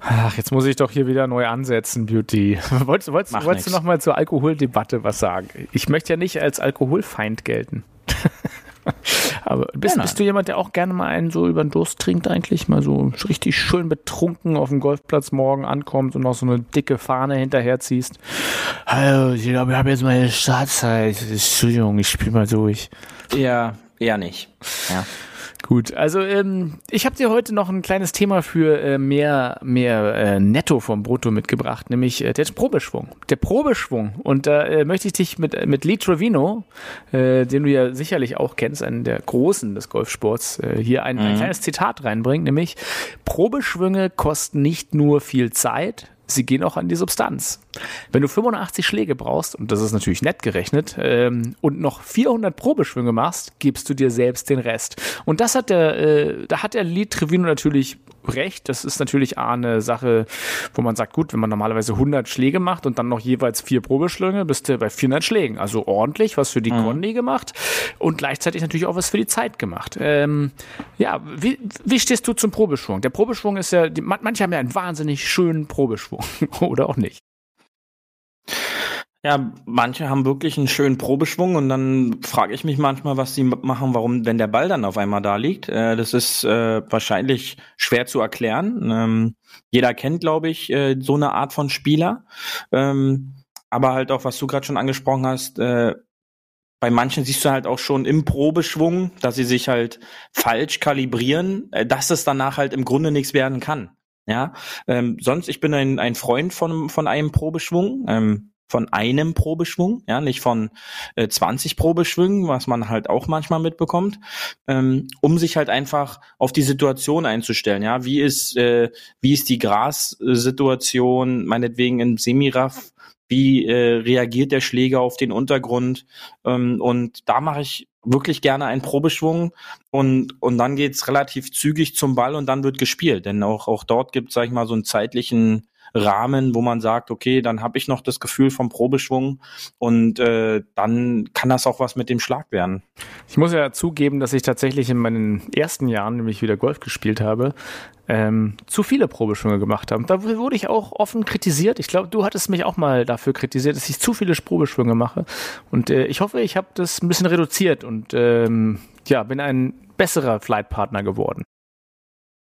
Ach, jetzt muss ich doch hier wieder neu ansetzen, Beauty. wolltest wolltest, wolltest du noch mal zur Alkoholdebatte was sagen? Ich möchte ja nicht als Alkoholfeind gelten. Aber bist, ja, bist, du jemand, der auch gerne mal einen so über den Durst trinkt eigentlich? Mal so richtig schön betrunken auf dem Golfplatz morgen ankommt und noch so eine dicke Fahne hinterherziehst? Hallo, ich glaube, ich habe jetzt meine Startzeit. Entschuldigung, ich spiele mal durch. Ja, eher nicht. Ja. Gut, also ähm, ich habe dir heute noch ein kleines Thema für äh, mehr mehr äh, Netto vom Brutto mitgebracht, nämlich äh, der Probeschwung. Der Probeschwung. Und da äh, möchte ich dich mit mit Lee Trevino, äh, den du ja sicherlich auch kennst, einen der Großen des Golfsports, äh, hier ein, mhm. ein kleines Zitat reinbringen, nämlich Probeschwünge kosten nicht nur viel Zeit, sie gehen auch an die Substanz. Wenn du 85 Schläge brauchst, und das ist natürlich nett gerechnet, ähm, und noch 400 Probeschwünge machst, gibst du dir selbst den Rest. Und das hat der, äh, da hat der Lied Trevino natürlich recht. Das ist natürlich eine Sache, wo man sagt, gut, wenn man normalerweise 100 Schläge macht und dann noch jeweils vier Probeschlünge, bist du bei 400 Schlägen. Also ordentlich, was für die mhm. Condi gemacht und gleichzeitig natürlich auch was für die Zeit gemacht. Ähm, ja, wie, wie stehst du zum Probeschwung? Der Probeschwung ist ja, die, manche haben ja einen wahnsinnig schönen Probeschwung oder auch nicht. Ja, manche haben wirklich einen schönen Probeschwung und dann frage ich mich manchmal, was sie machen, warum, wenn der Ball dann auf einmal da liegt. Äh, das ist äh, wahrscheinlich schwer zu erklären. Ähm, jeder kennt, glaube ich, äh, so eine Art von Spieler. Ähm, aber halt auch, was du gerade schon angesprochen hast, äh, bei manchen siehst du halt auch schon im Probeschwung, dass sie sich halt falsch kalibrieren, äh, dass es danach halt im Grunde nichts werden kann. Ja, ähm, sonst, ich bin ein, ein Freund von, von einem Probeschwung. Ähm, von einem Probeschwung, ja, nicht von äh, 20 Probeschwüngen, was man halt auch manchmal mitbekommt, ähm, um sich halt einfach auf die Situation einzustellen, ja, wie ist äh, wie ist die Grassituation, meinetwegen im Semiraff, wie äh, reagiert der Schläger auf den Untergrund? Ähm, und da mache ich wirklich gerne einen Probeschwung und und dann geht's relativ zügig zum Ball und dann wird gespielt, denn auch auch dort gibt sag ich mal so einen zeitlichen Rahmen, wo man sagt, okay, dann habe ich noch das Gefühl vom Probeschwung und äh, dann kann das auch was mit dem Schlag werden. Ich muss ja zugeben, dass ich tatsächlich in meinen ersten Jahren, nämlich wieder Golf gespielt habe, ähm, zu viele Probeschwünge gemacht habe. Da wurde ich auch offen kritisiert. Ich glaube, du hattest mich auch mal dafür kritisiert, dass ich zu viele Probeschwünge mache. Und äh, ich hoffe, ich habe das ein bisschen reduziert und ähm, ja, bin ein besserer Flightpartner geworden.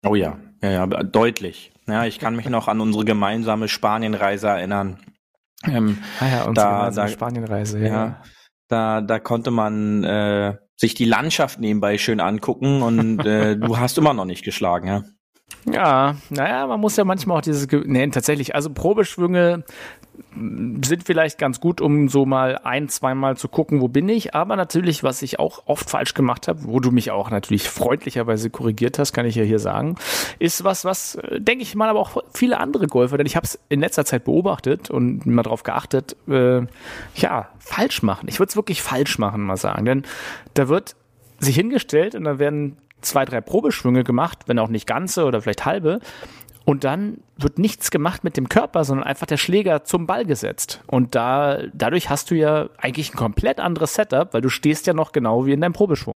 Oh ja, ja, ja, deutlich. Ja, ich kann mich noch an unsere gemeinsame Spanienreise erinnern. Ähm, ah ja, unsere da, da, Spanienreise, ja. ja. Da, da konnte man äh, sich die Landschaft nebenbei schön angucken und äh, du hast immer noch nicht geschlagen, ja. Ja, naja, man muss ja manchmal auch dieses, nee, tatsächlich, also Probeschwünge sind vielleicht ganz gut, um so mal ein, zweimal zu gucken, wo bin ich. Aber natürlich, was ich auch oft falsch gemacht habe, wo du mich auch natürlich freundlicherweise korrigiert hast, kann ich ja hier sagen, ist was, was, äh, denke ich mal, aber auch viele andere Golfer, denn ich habe es in letzter Zeit beobachtet und mal darauf geachtet, äh, ja, falsch machen. Ich würde es wirklich falsch machen, mal sagen. Denn da wird sich hingestellt und da werden zwei, drei Probeschwünge gemacht, wenn auch nicht ganze oder vielleicht halbe. Und dann wird nichts gemacht mit dem Körper, sondern einfach der Schläger zum Ball gesetzt. Und da, dadurch hast du ja eigentlich ein komplett anderes Setup, weil du stehst ja noch genau wie in deinem Probeschwung.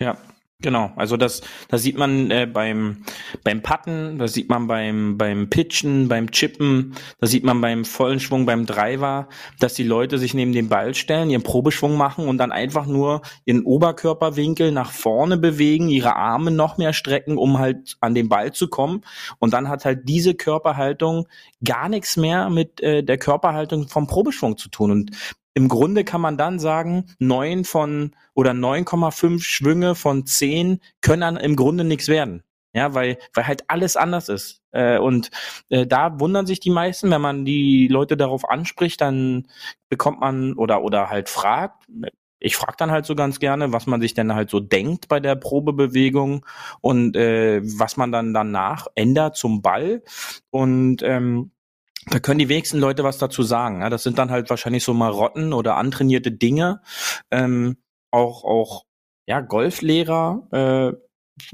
Ja, Genau, also das, das sieht man äh, beim beim Putten, das sieht man beim beim Pitchen, beim Chippen, das sieht man beim vollen Schwung, beim Driver, dass die Leute sich neben den Ball stellen, ihren Probeschwung machen und dann einfach nur ihren Oberkörperwinkel nach vorne bewegen, ihre Arme noch mehr strecken, um halt an den Ball zu kommen. Und dann hat halt diese Körperhaltung gar nichts mehr mit äh, der Körperhaltung vom Probeschwung zu tun. Und im Grunde kann man dann sagen, neun von oder 9,5 Schwünge von zehn können im Grunde nichts werden. Ja, weil, weil halt alles anders ist. Äh, und äh, da wundern sich die meisten, wenn man die Leute darauf anspricht, dann bekommt man oder oder halt fragt. Ich frage dann halt so ganz gerne, was man sich denn halt so denkt bei der Probebewegung und äh, was man dann danach ändert zum Ball. Und ähm, da können die wenigsten Leute was dazu sagen. Das sind dann halt wahrscheinlich so Marotten oder antrainierte Dinge. Ähm, auch, auch, ja, Golflehrer, äh,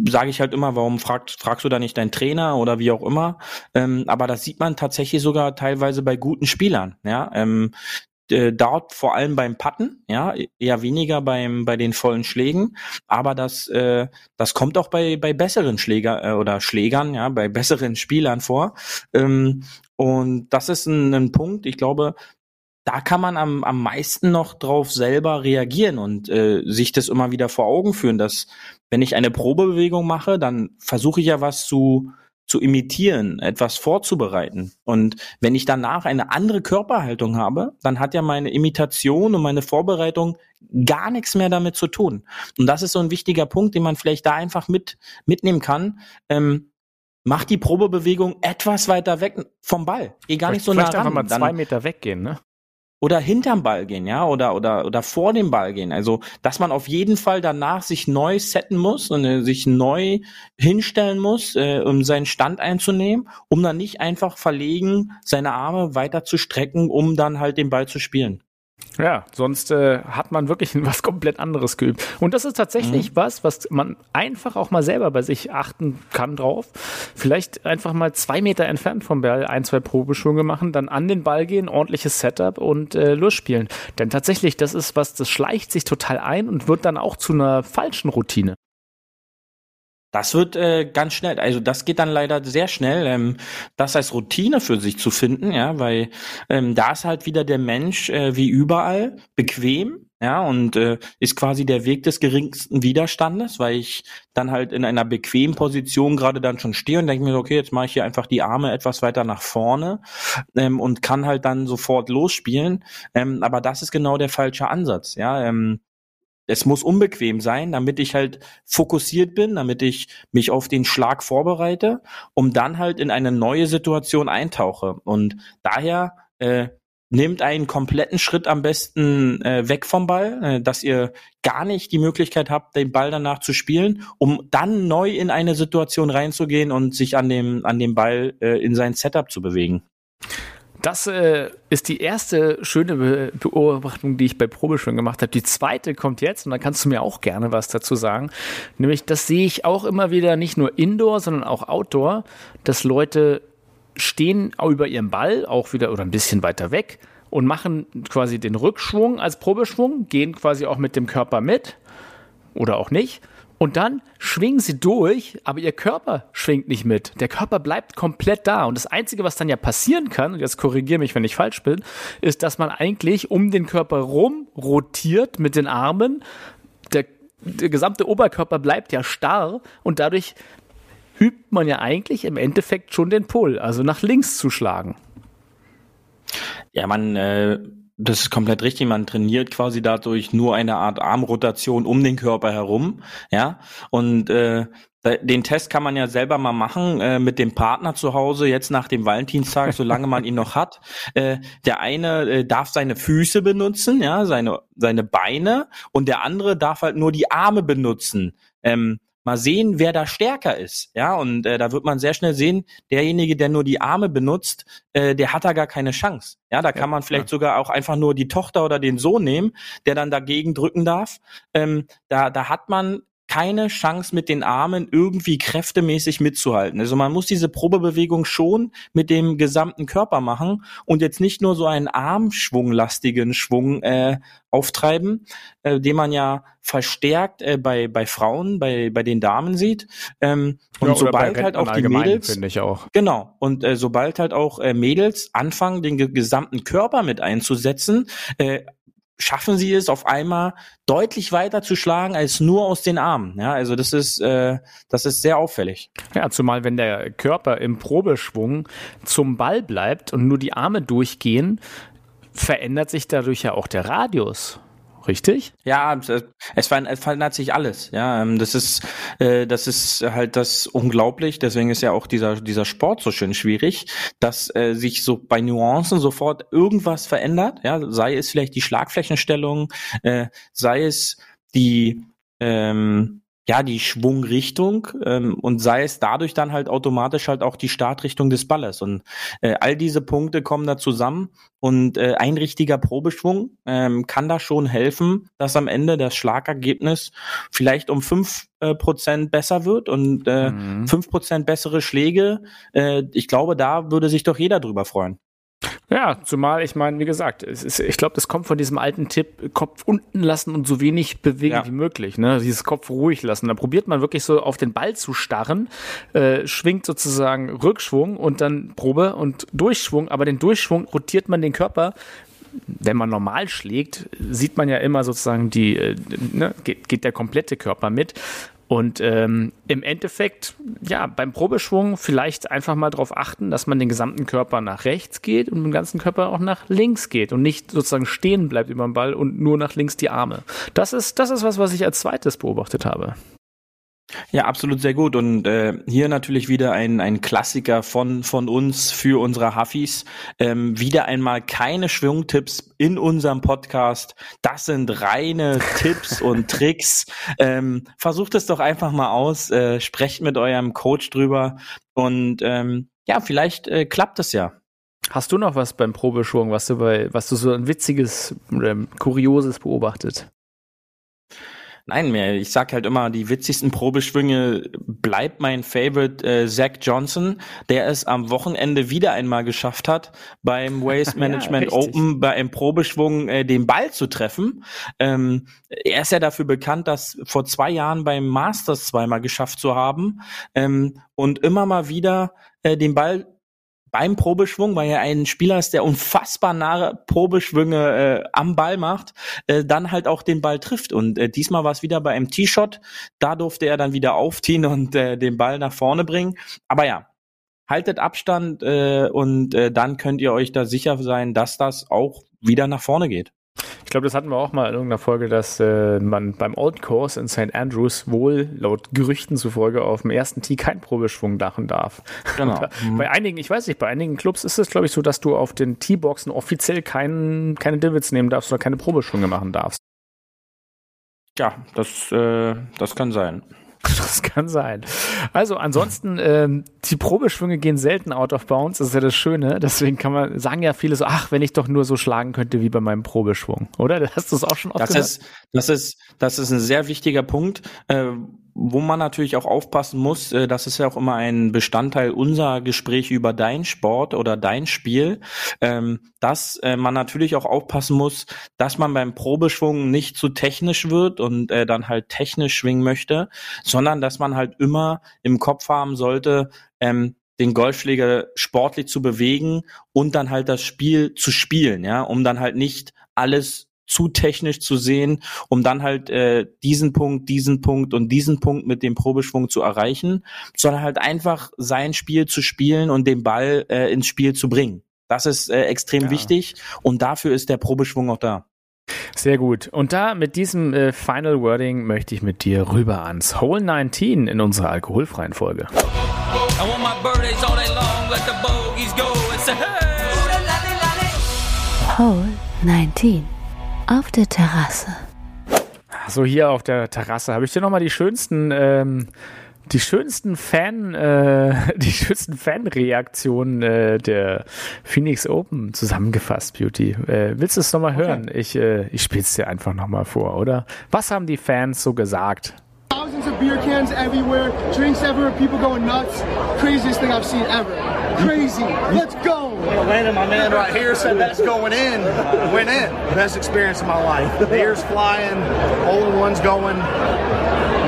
sage ich halt immer, warum fragst, fragst du da nicht deinen Trainer oder wie auch immer. Ähm, aber das sieht man tatsächlich sogar teilweise bei guten Spielern. Ja, ähm, äh, dort vor allem beim Patten, ja, eher weniger beim bei den vollen Schlägen, aber das äh, das kommt auch bei bei besseren Schläger äh, oder Schlägern, ja, bei besseren Spielern vor. Ähm, und das ist ein, ein Punkt, ich glaube, da kann man am, am meisten noch drauf selber reagieren und äh, sich das immer wieder vor Augen führen, dass wenn ich eine Probebewegung mache, dann versuche ich ja was zu zu imitieren, etwas vorzubereiten. Und wenn ich danach eine andere Körperhaltung habe, dann hat ja meine Imitation und meine Vorbereitung gar nichts mehr damit zu tun. Und das ist so ein wichtiger Punkt, den man vielleicht da einfach mit mitnehmen kann. Ähm, mach die Probebewegung etwas weiter weg vom Ball. Geh gar nicht so nah ran. Mal zwei Meter weggehen, ne? oder hinterm Ball gehen, ja, oder oder oder vor dem Ball gehen. Also, dass man auf jeden Fall danach sich neu setten muss und äh, sich neu hinstellen muss, äh, um seinen Stand einzunehmen, um dann nicht einfach verlegen seine Arme weiter zu strecken, um dann halt den Ball zu spielen. Ja, sonst äh, hat man wirklich was komplett anderes geübt. Und das ist tatsächlich mhm. was, was man einfach auch mal selber bei sich achten kann drauf. Vielleicht einfach mal zwei Meter entfernt vom Ball ein, zwei Probeschwünge machen, dann an den Ball gehen, ordentliches Setup und äh, losspielen. Denn tatsächlich, das ist was, das schleicht sich total ein und wird dann auch zu einer falschen Routine. Das wird äh, ganz schnell, also das geht dann leider sehr schnell, ähm, das als Routine für sich zu finden, ja, weil ähm, da ist halt wieder der Mensch äh, wie überall bequem, ja, und äh, ist quasi der Weg des geringsten Widerstandes, weil ich dann halt in einer bequemen Position gerade dann schon stehe und denke mir, okay, jetzt mache ich hier einfach die Arme etwas weiter nach vorne ähm, und kann halt dann sofort losspielen. Ähm, aber das ist genau der falsche Ansatz, ja. Ähm, es muss unbequem sein, damit ich halt fokussiert bin, damit ich mich auf den Schlag vorbereite, um dann halt in eine neue Situation eintauche. Und daher äh, nehmt einen kompletten Schritt am besten äh, weg vom Ball, äh, dass ihr gar nicht die Möglichkeit habt, den Ball danach zu spielen, um dann neu in eine Situation reinzugehen und sich an dem, an dem Ball äh, in sein Setup zu bewegen. Das äh, ist die erste schöne Be Beobachtung, die ich bei Probeschwimmen gemacht habe. Die zweite kommt jetzt und da kannst du mir auch gerne was dazu sagen. Nämlich, das sehe ich auch immer wieder nicht nur Indoor, sondern auch Outdoor, dass Leute stehen über ihrem Ball, auch wieder oder ein bisschen weiter weg und machen quasi den Rückschwung als Probeschwung, gehen quasi auch mit dem Körper mit oder auch nicht. Und dann schwingen sie durch, aber ihr Körper schwingt nicht mit. Der Körper bleibt komplett da. Und das Einzige, was dann ja passieren kann, und jetzt korrigiere mich, wenn ich falsch bin, ist, dass man eigentlich um den Körper rum rotiert mit den Armen. Der, der gesamte Oberkörper bleibt ja starr und dadurch übt man ja eigentlich im Endeffekt schon den Pull, also nach links zu schlagen. Ja, man, äh, das ist komplett richtig. Man trainiert quasi dadurch nur eine Art Armrotation um den Körper herum, ja. Und äh, den Test kann man ja selber mal machen äh, mit dem Partner zu Hause jetzt nach dem Valentinstag, solange man ihn noch hat. Äh, der eine äh, darf seine Füße benutzen, ja, seine seine Beine, und der andere darf halt nur die Arme benutzen. Ähm, mal sehen, wer da stärker ist. Ja, und äh, da wird man sehr schnell sehen, derjenige, der nur die Arme benutzt, äh, der hat da gar keine Chance. Ja, da kann man vielleicht ja. sogar auch einfach nur die Tochter oder den Sohn nehmen, der dann dagegen drücken darf. Ähm, da, da hat man keine Chance mit den Armen irgendwie kräftemäßig mitzuhalten. Also man muss diese Probebewegung schon mit dem gesamten Körper machen und jetzt nicht nur so einen armschwunglastigen Schwung äh, auftreiben, äh, den man ja verstärkt äh, bei bei Frauen, bei bei den Damen sieht. Ähm, und ja, sobald halt auch die Mädels, finde ich auch. Genau. Und äh, sobald halt auch äh, Mädels anfangen, den gesamten Körper mit einzusetzen, äh, schaffen sie es auf einmal deutlich weiter zu schlagen als nur aus den Armen. Ja, also das ist äh, das ist sehr auffällig. Ja, zumal wenn der Körper im Probeschwung zum Ball bleibt und nur die Arme durchgehen, verändert sich dadurch ja auch der Radius richtig? Ja, es, verändert sich alles. Ja, ähm, das ist, äh, das ist halt das unglaublich. Deswegen ist ja auch dieser dieser Sport so schön schwierig, dass äh, sich so bei Nuancen sofort irgendwas verändert. Ja, sei es vielleicht die Schlagflächenstellung, äh, sei es die ähm, ja, die Schwungrichtung ähm, und sei es dadurch dann halt automatisch halt auch die Startrichtung des Balles. Und äh, all diese Punkte kommen da zusammen und äh, ein richtiger Probeschwung ähm, kann da schon helfen, dass am Ende das Schlagergebnis vielleicht um fünf äh, Prozent besser wird und äh, mhm. fünf Prozent bessere Schläge. Äh, ich glaube, da würde sich doch jeder drüber freuen. Ja, zumal ich meine, wie gesagt, ist, ich glaube, das kommt von diesem alten Tipp, Kopf unten lassen und so wenig bewegen ja. wie möglich. Ne? Dieses Kopf ruhig lassen. Da probiert man wirklich so auf den Ball zu starren, äh, schwingt sozusagen Rückschwung und dann Probe und Durchschwung, aber den Durchschwung rotiert man den Körper wenn man normal schlägt, sieht man ja immer sozusagen die, äh, ne, geht, geht der komplette Körper mit. Und ähm, im Endeffekt, ja, beim Probeschwung vielleicht einfach mal darauf achten, dass man den gesamten Körper nach rechts geht und den ganzen Körper auch nach links geht und nicht sozusagen stehen bleibt über dem Ball und nur nach links die Arme. Das ist, das ist was, was ich als zweites beobachtet habe. Ja, absolut sehr gut. Und äh, hier natürlich wieder ein, ein Klassiker von, von uns für unsere Huffis. Ähm, wieder einmal keine Schwungtipps in unserem Podcast. Das sind reine Tipps und Tricks. Ähm, versucht es doch einfach mal aus. Äh, sprecht mit eurem Coach drüber. Und ähm, ja, vielleicht äh, klappt es ja. Hast du noch was beim Probeschwung, was du bei, was du so ein witziges, ähm, kurioses beobachtet? Nein, mehr. Ich sag halt immer, die witzigsten Probeschwünge bleibt mein Favorite äh, Zach Johnson, der es am Wochenende wieder einmal geschafft hat, beim Waste Management ja, Open bei einem Probeschwung äh, den Ball zu treffen. Ähm, er ist ja dafür bekannt, das vor zwei Jahren beim Masters zweimal geschafft zu haben ähm, und immer mal wieder äh, den Ball beim Probeschwung, weil er ein Spieler ist, der unfassbar nahe Probeschwünge äh, am Ball macht, äh, dann halt auch den Ball trifft. Und äh, diesmal war es wieder bei einem T-Shot. Da durfte er dann wieder aufziehen und äh, den Ball nach vorne bringen. Aber ja, haltet Abstand äh, und äh, dann könnt ihr euch da sicher sein, dass das auch wieder nach vorne geht glaube, das hatten wir auch mal in irgendeiner Folge, dass äh, man beim Old Course in St. Andrews wohl laut Gerüchten zufolge auf dem ersten Tee keinen Probeschwung machen darf. Genau. Mhm. Bei einigen, ich weiß nicht, bei einigen Clubs ist es, glaube ich, so, dass du auf den Teeboxen offiziell keinen, keine Divots nehmen darfst oder keine Probeschwünge machen darfst. Ja, das, äh, das kann sein. Das kann sein. Also ansonsten, ähm, die Probeschwünge gehen selten out of bounds, das ist ja das Schöne. Deswegen kann man, sagen ja viele so, ach, wenn ich doch nur so schlagen könnte wie bei meinem Probeschwung. Oder? Hast du es auch schon oft das gehört? Ist, das, ist, das ist ein sehr wichtiger Punkt. Äh, wo man natürlich auch aufpassen muss, äh, das ist ja auch immer ein Bestandteil unserer Gespräche über dein Sport oder dein Spiel, ähm, dass äh, man natürlich auch aufpassen muss, dass man beim Probeschwung nicht zu technisch wird und äh, dann halt technisch schwingen möchte, sondern dass man halt immer im Kopf haben sollte, ähm, den Golfschläger sportlich zu bewegen und dann halt das Spiel zu spielen, ja, um dann halt nicht alles zu technisch zu sehen, um dann halt äh, diesen Punkt, diesen Punkt und diesen Punkt mit dem Probeschwung zu erreichen, sondern halt einfach sein Spiel zu spielen und den Ball äh, ins Spiel zu bringen. Das ist äh, extrem ja. wichtig und dafür ist der Probeschwung auch da. Sehr gut. Und da mit diesem äh, Final Wording möchte ich mit dir rüber ans Hole 19 in unserer alkoholfreien Folge. Hole 19 auf der Terrasse. So hier auf der Terrasse habe ich dir nochmal die schönsten, ähm, die schönsten Fan, äh, die schönsten Fanreaktionen äh, der Phoenix Open zusammengefasst, Beauty. Äh, willst du es nochmal okay. hören? Ich, äh, ich spiele es dir einfach nochmal vor, oder? Was haben die Fans so gesagt? Thousands of beer cans everywhere, drinks everywhere, people going nuts. Craziest thing I've seen ever. Crazy. Let's go. Landon, my man right here, said that's going in. Went in. Best experience of my life. The ears flying, all the ones going.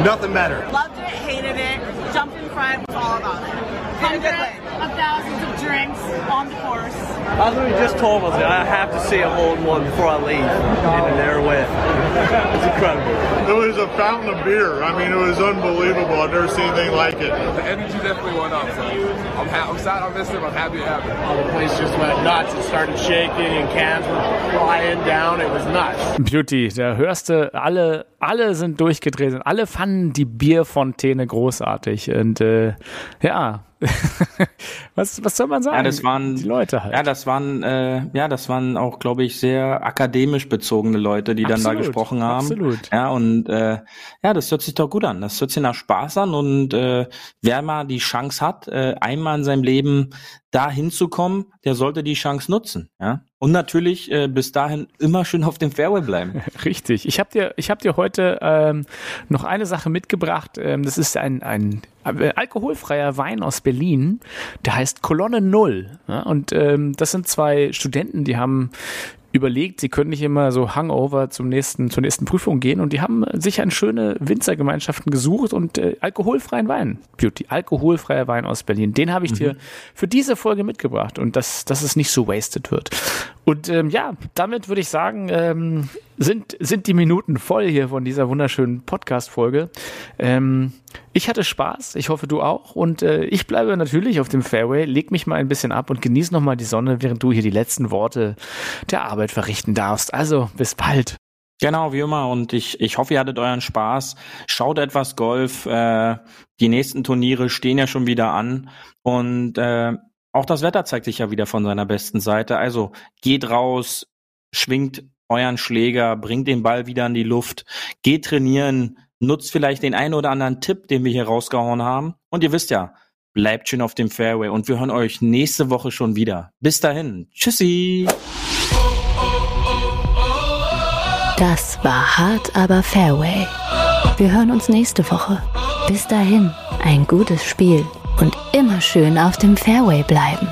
Nothing better. Loved it, hated it, jumped in front, was all about it. Hundreds of thousands of drinks on the course. I literally just told myself I have to see a hole in one before I leave, and there it went. It's incredible. It was a fountain of beer. I mean, it was unbelievable. I've never seen anything like it. The energy definitely went up. So I'm, ha- I'm sad I missed it. I'm happy it happened. Oh, the place just went nuts. It started shaking, and cans were flying down. It was nuts. Beauty, da hörst du alle, alle sind durchgedreht und alle fanden die Bierfontäne großartig und äh, ja, was, was soll man sagen? Ja, das waren die Leute halt. Ja, das waren äh, ja, das waren auch, glaube ich, sehr akademisch bezogene Leute, die absolut, dann da gesprochen haben. Absolut. Ja, und äh, ja, das hört sich doch gut an. Das hört sich nach Spaß an und äh, wer mal die Chance hat, äh, einmal in seinem Leben da hinzukommen, der sollte die Chance nutzen. Ja? Und natürlich äh, bis dahin immer schön auf dem Fairway bleiben. Richtig. Ich habe dir, hab dir heute ähm, noch eine Sache mitgebracht. Ähm, das ist ein, ein äh, alkoholfreier Wein aus Berlin. Der heißt Kolonne Null. Ja? Und ähm, das sind zwei Studenten, die haben überlegt, sie können nicht immer so Hangover zum nächsten, zur nächsten Prüfung gehen und die haben sich an schöne Winzergemeinschaften gesucht und äh, alkoholfreien Wein, Beauty, alkoholfreier Wein aus Berlin, den habe ich mhm. dir für diese Folge mitgebracht und dass, dass es nicht so wasted wird. Und ähm, ja, damit würde ich sagen, ähm, sind, sind die Minuten voll hier von dieser wunderschönen Podcast-Folge. Ähm, ich hatte Spaß, ich hoffe du auch. Und äh, ich bleibe natürlich auf dem Fairway, leg mich mal ein bisschen ab und genieße nochmal die Sonne, während du hier die letzten Worte der Arbeit verrichten darfst. Also, bis bald. Genau, wie immer. Und ich, ich hoffe, ihr hattet euren Spaß. Schaut etwas Golf. Äh, die nächsten Turniere stehen ja schon wieder an. Und äh, auch das Wetter zeigt sich ja wieder von seiner besten Seite. Also geht raus, schwingt euren Schläger, bringt den Ball wieder in die Luft, geht trainieren, nutzt vielleicht den einen oder anderen Tipp, den wir hier rausgehauen haben. Und ihr wisst ja, bleibt schön auf dem Fairway und wir hören euch nächste Woche schon wieder. Bis dahin. Tschüssi. Das war hart, aber Fairway. Wir hören uns nächste Woche. Bis dahin, ein gutes Spiel und immer schön auf dem Fairway bleiben.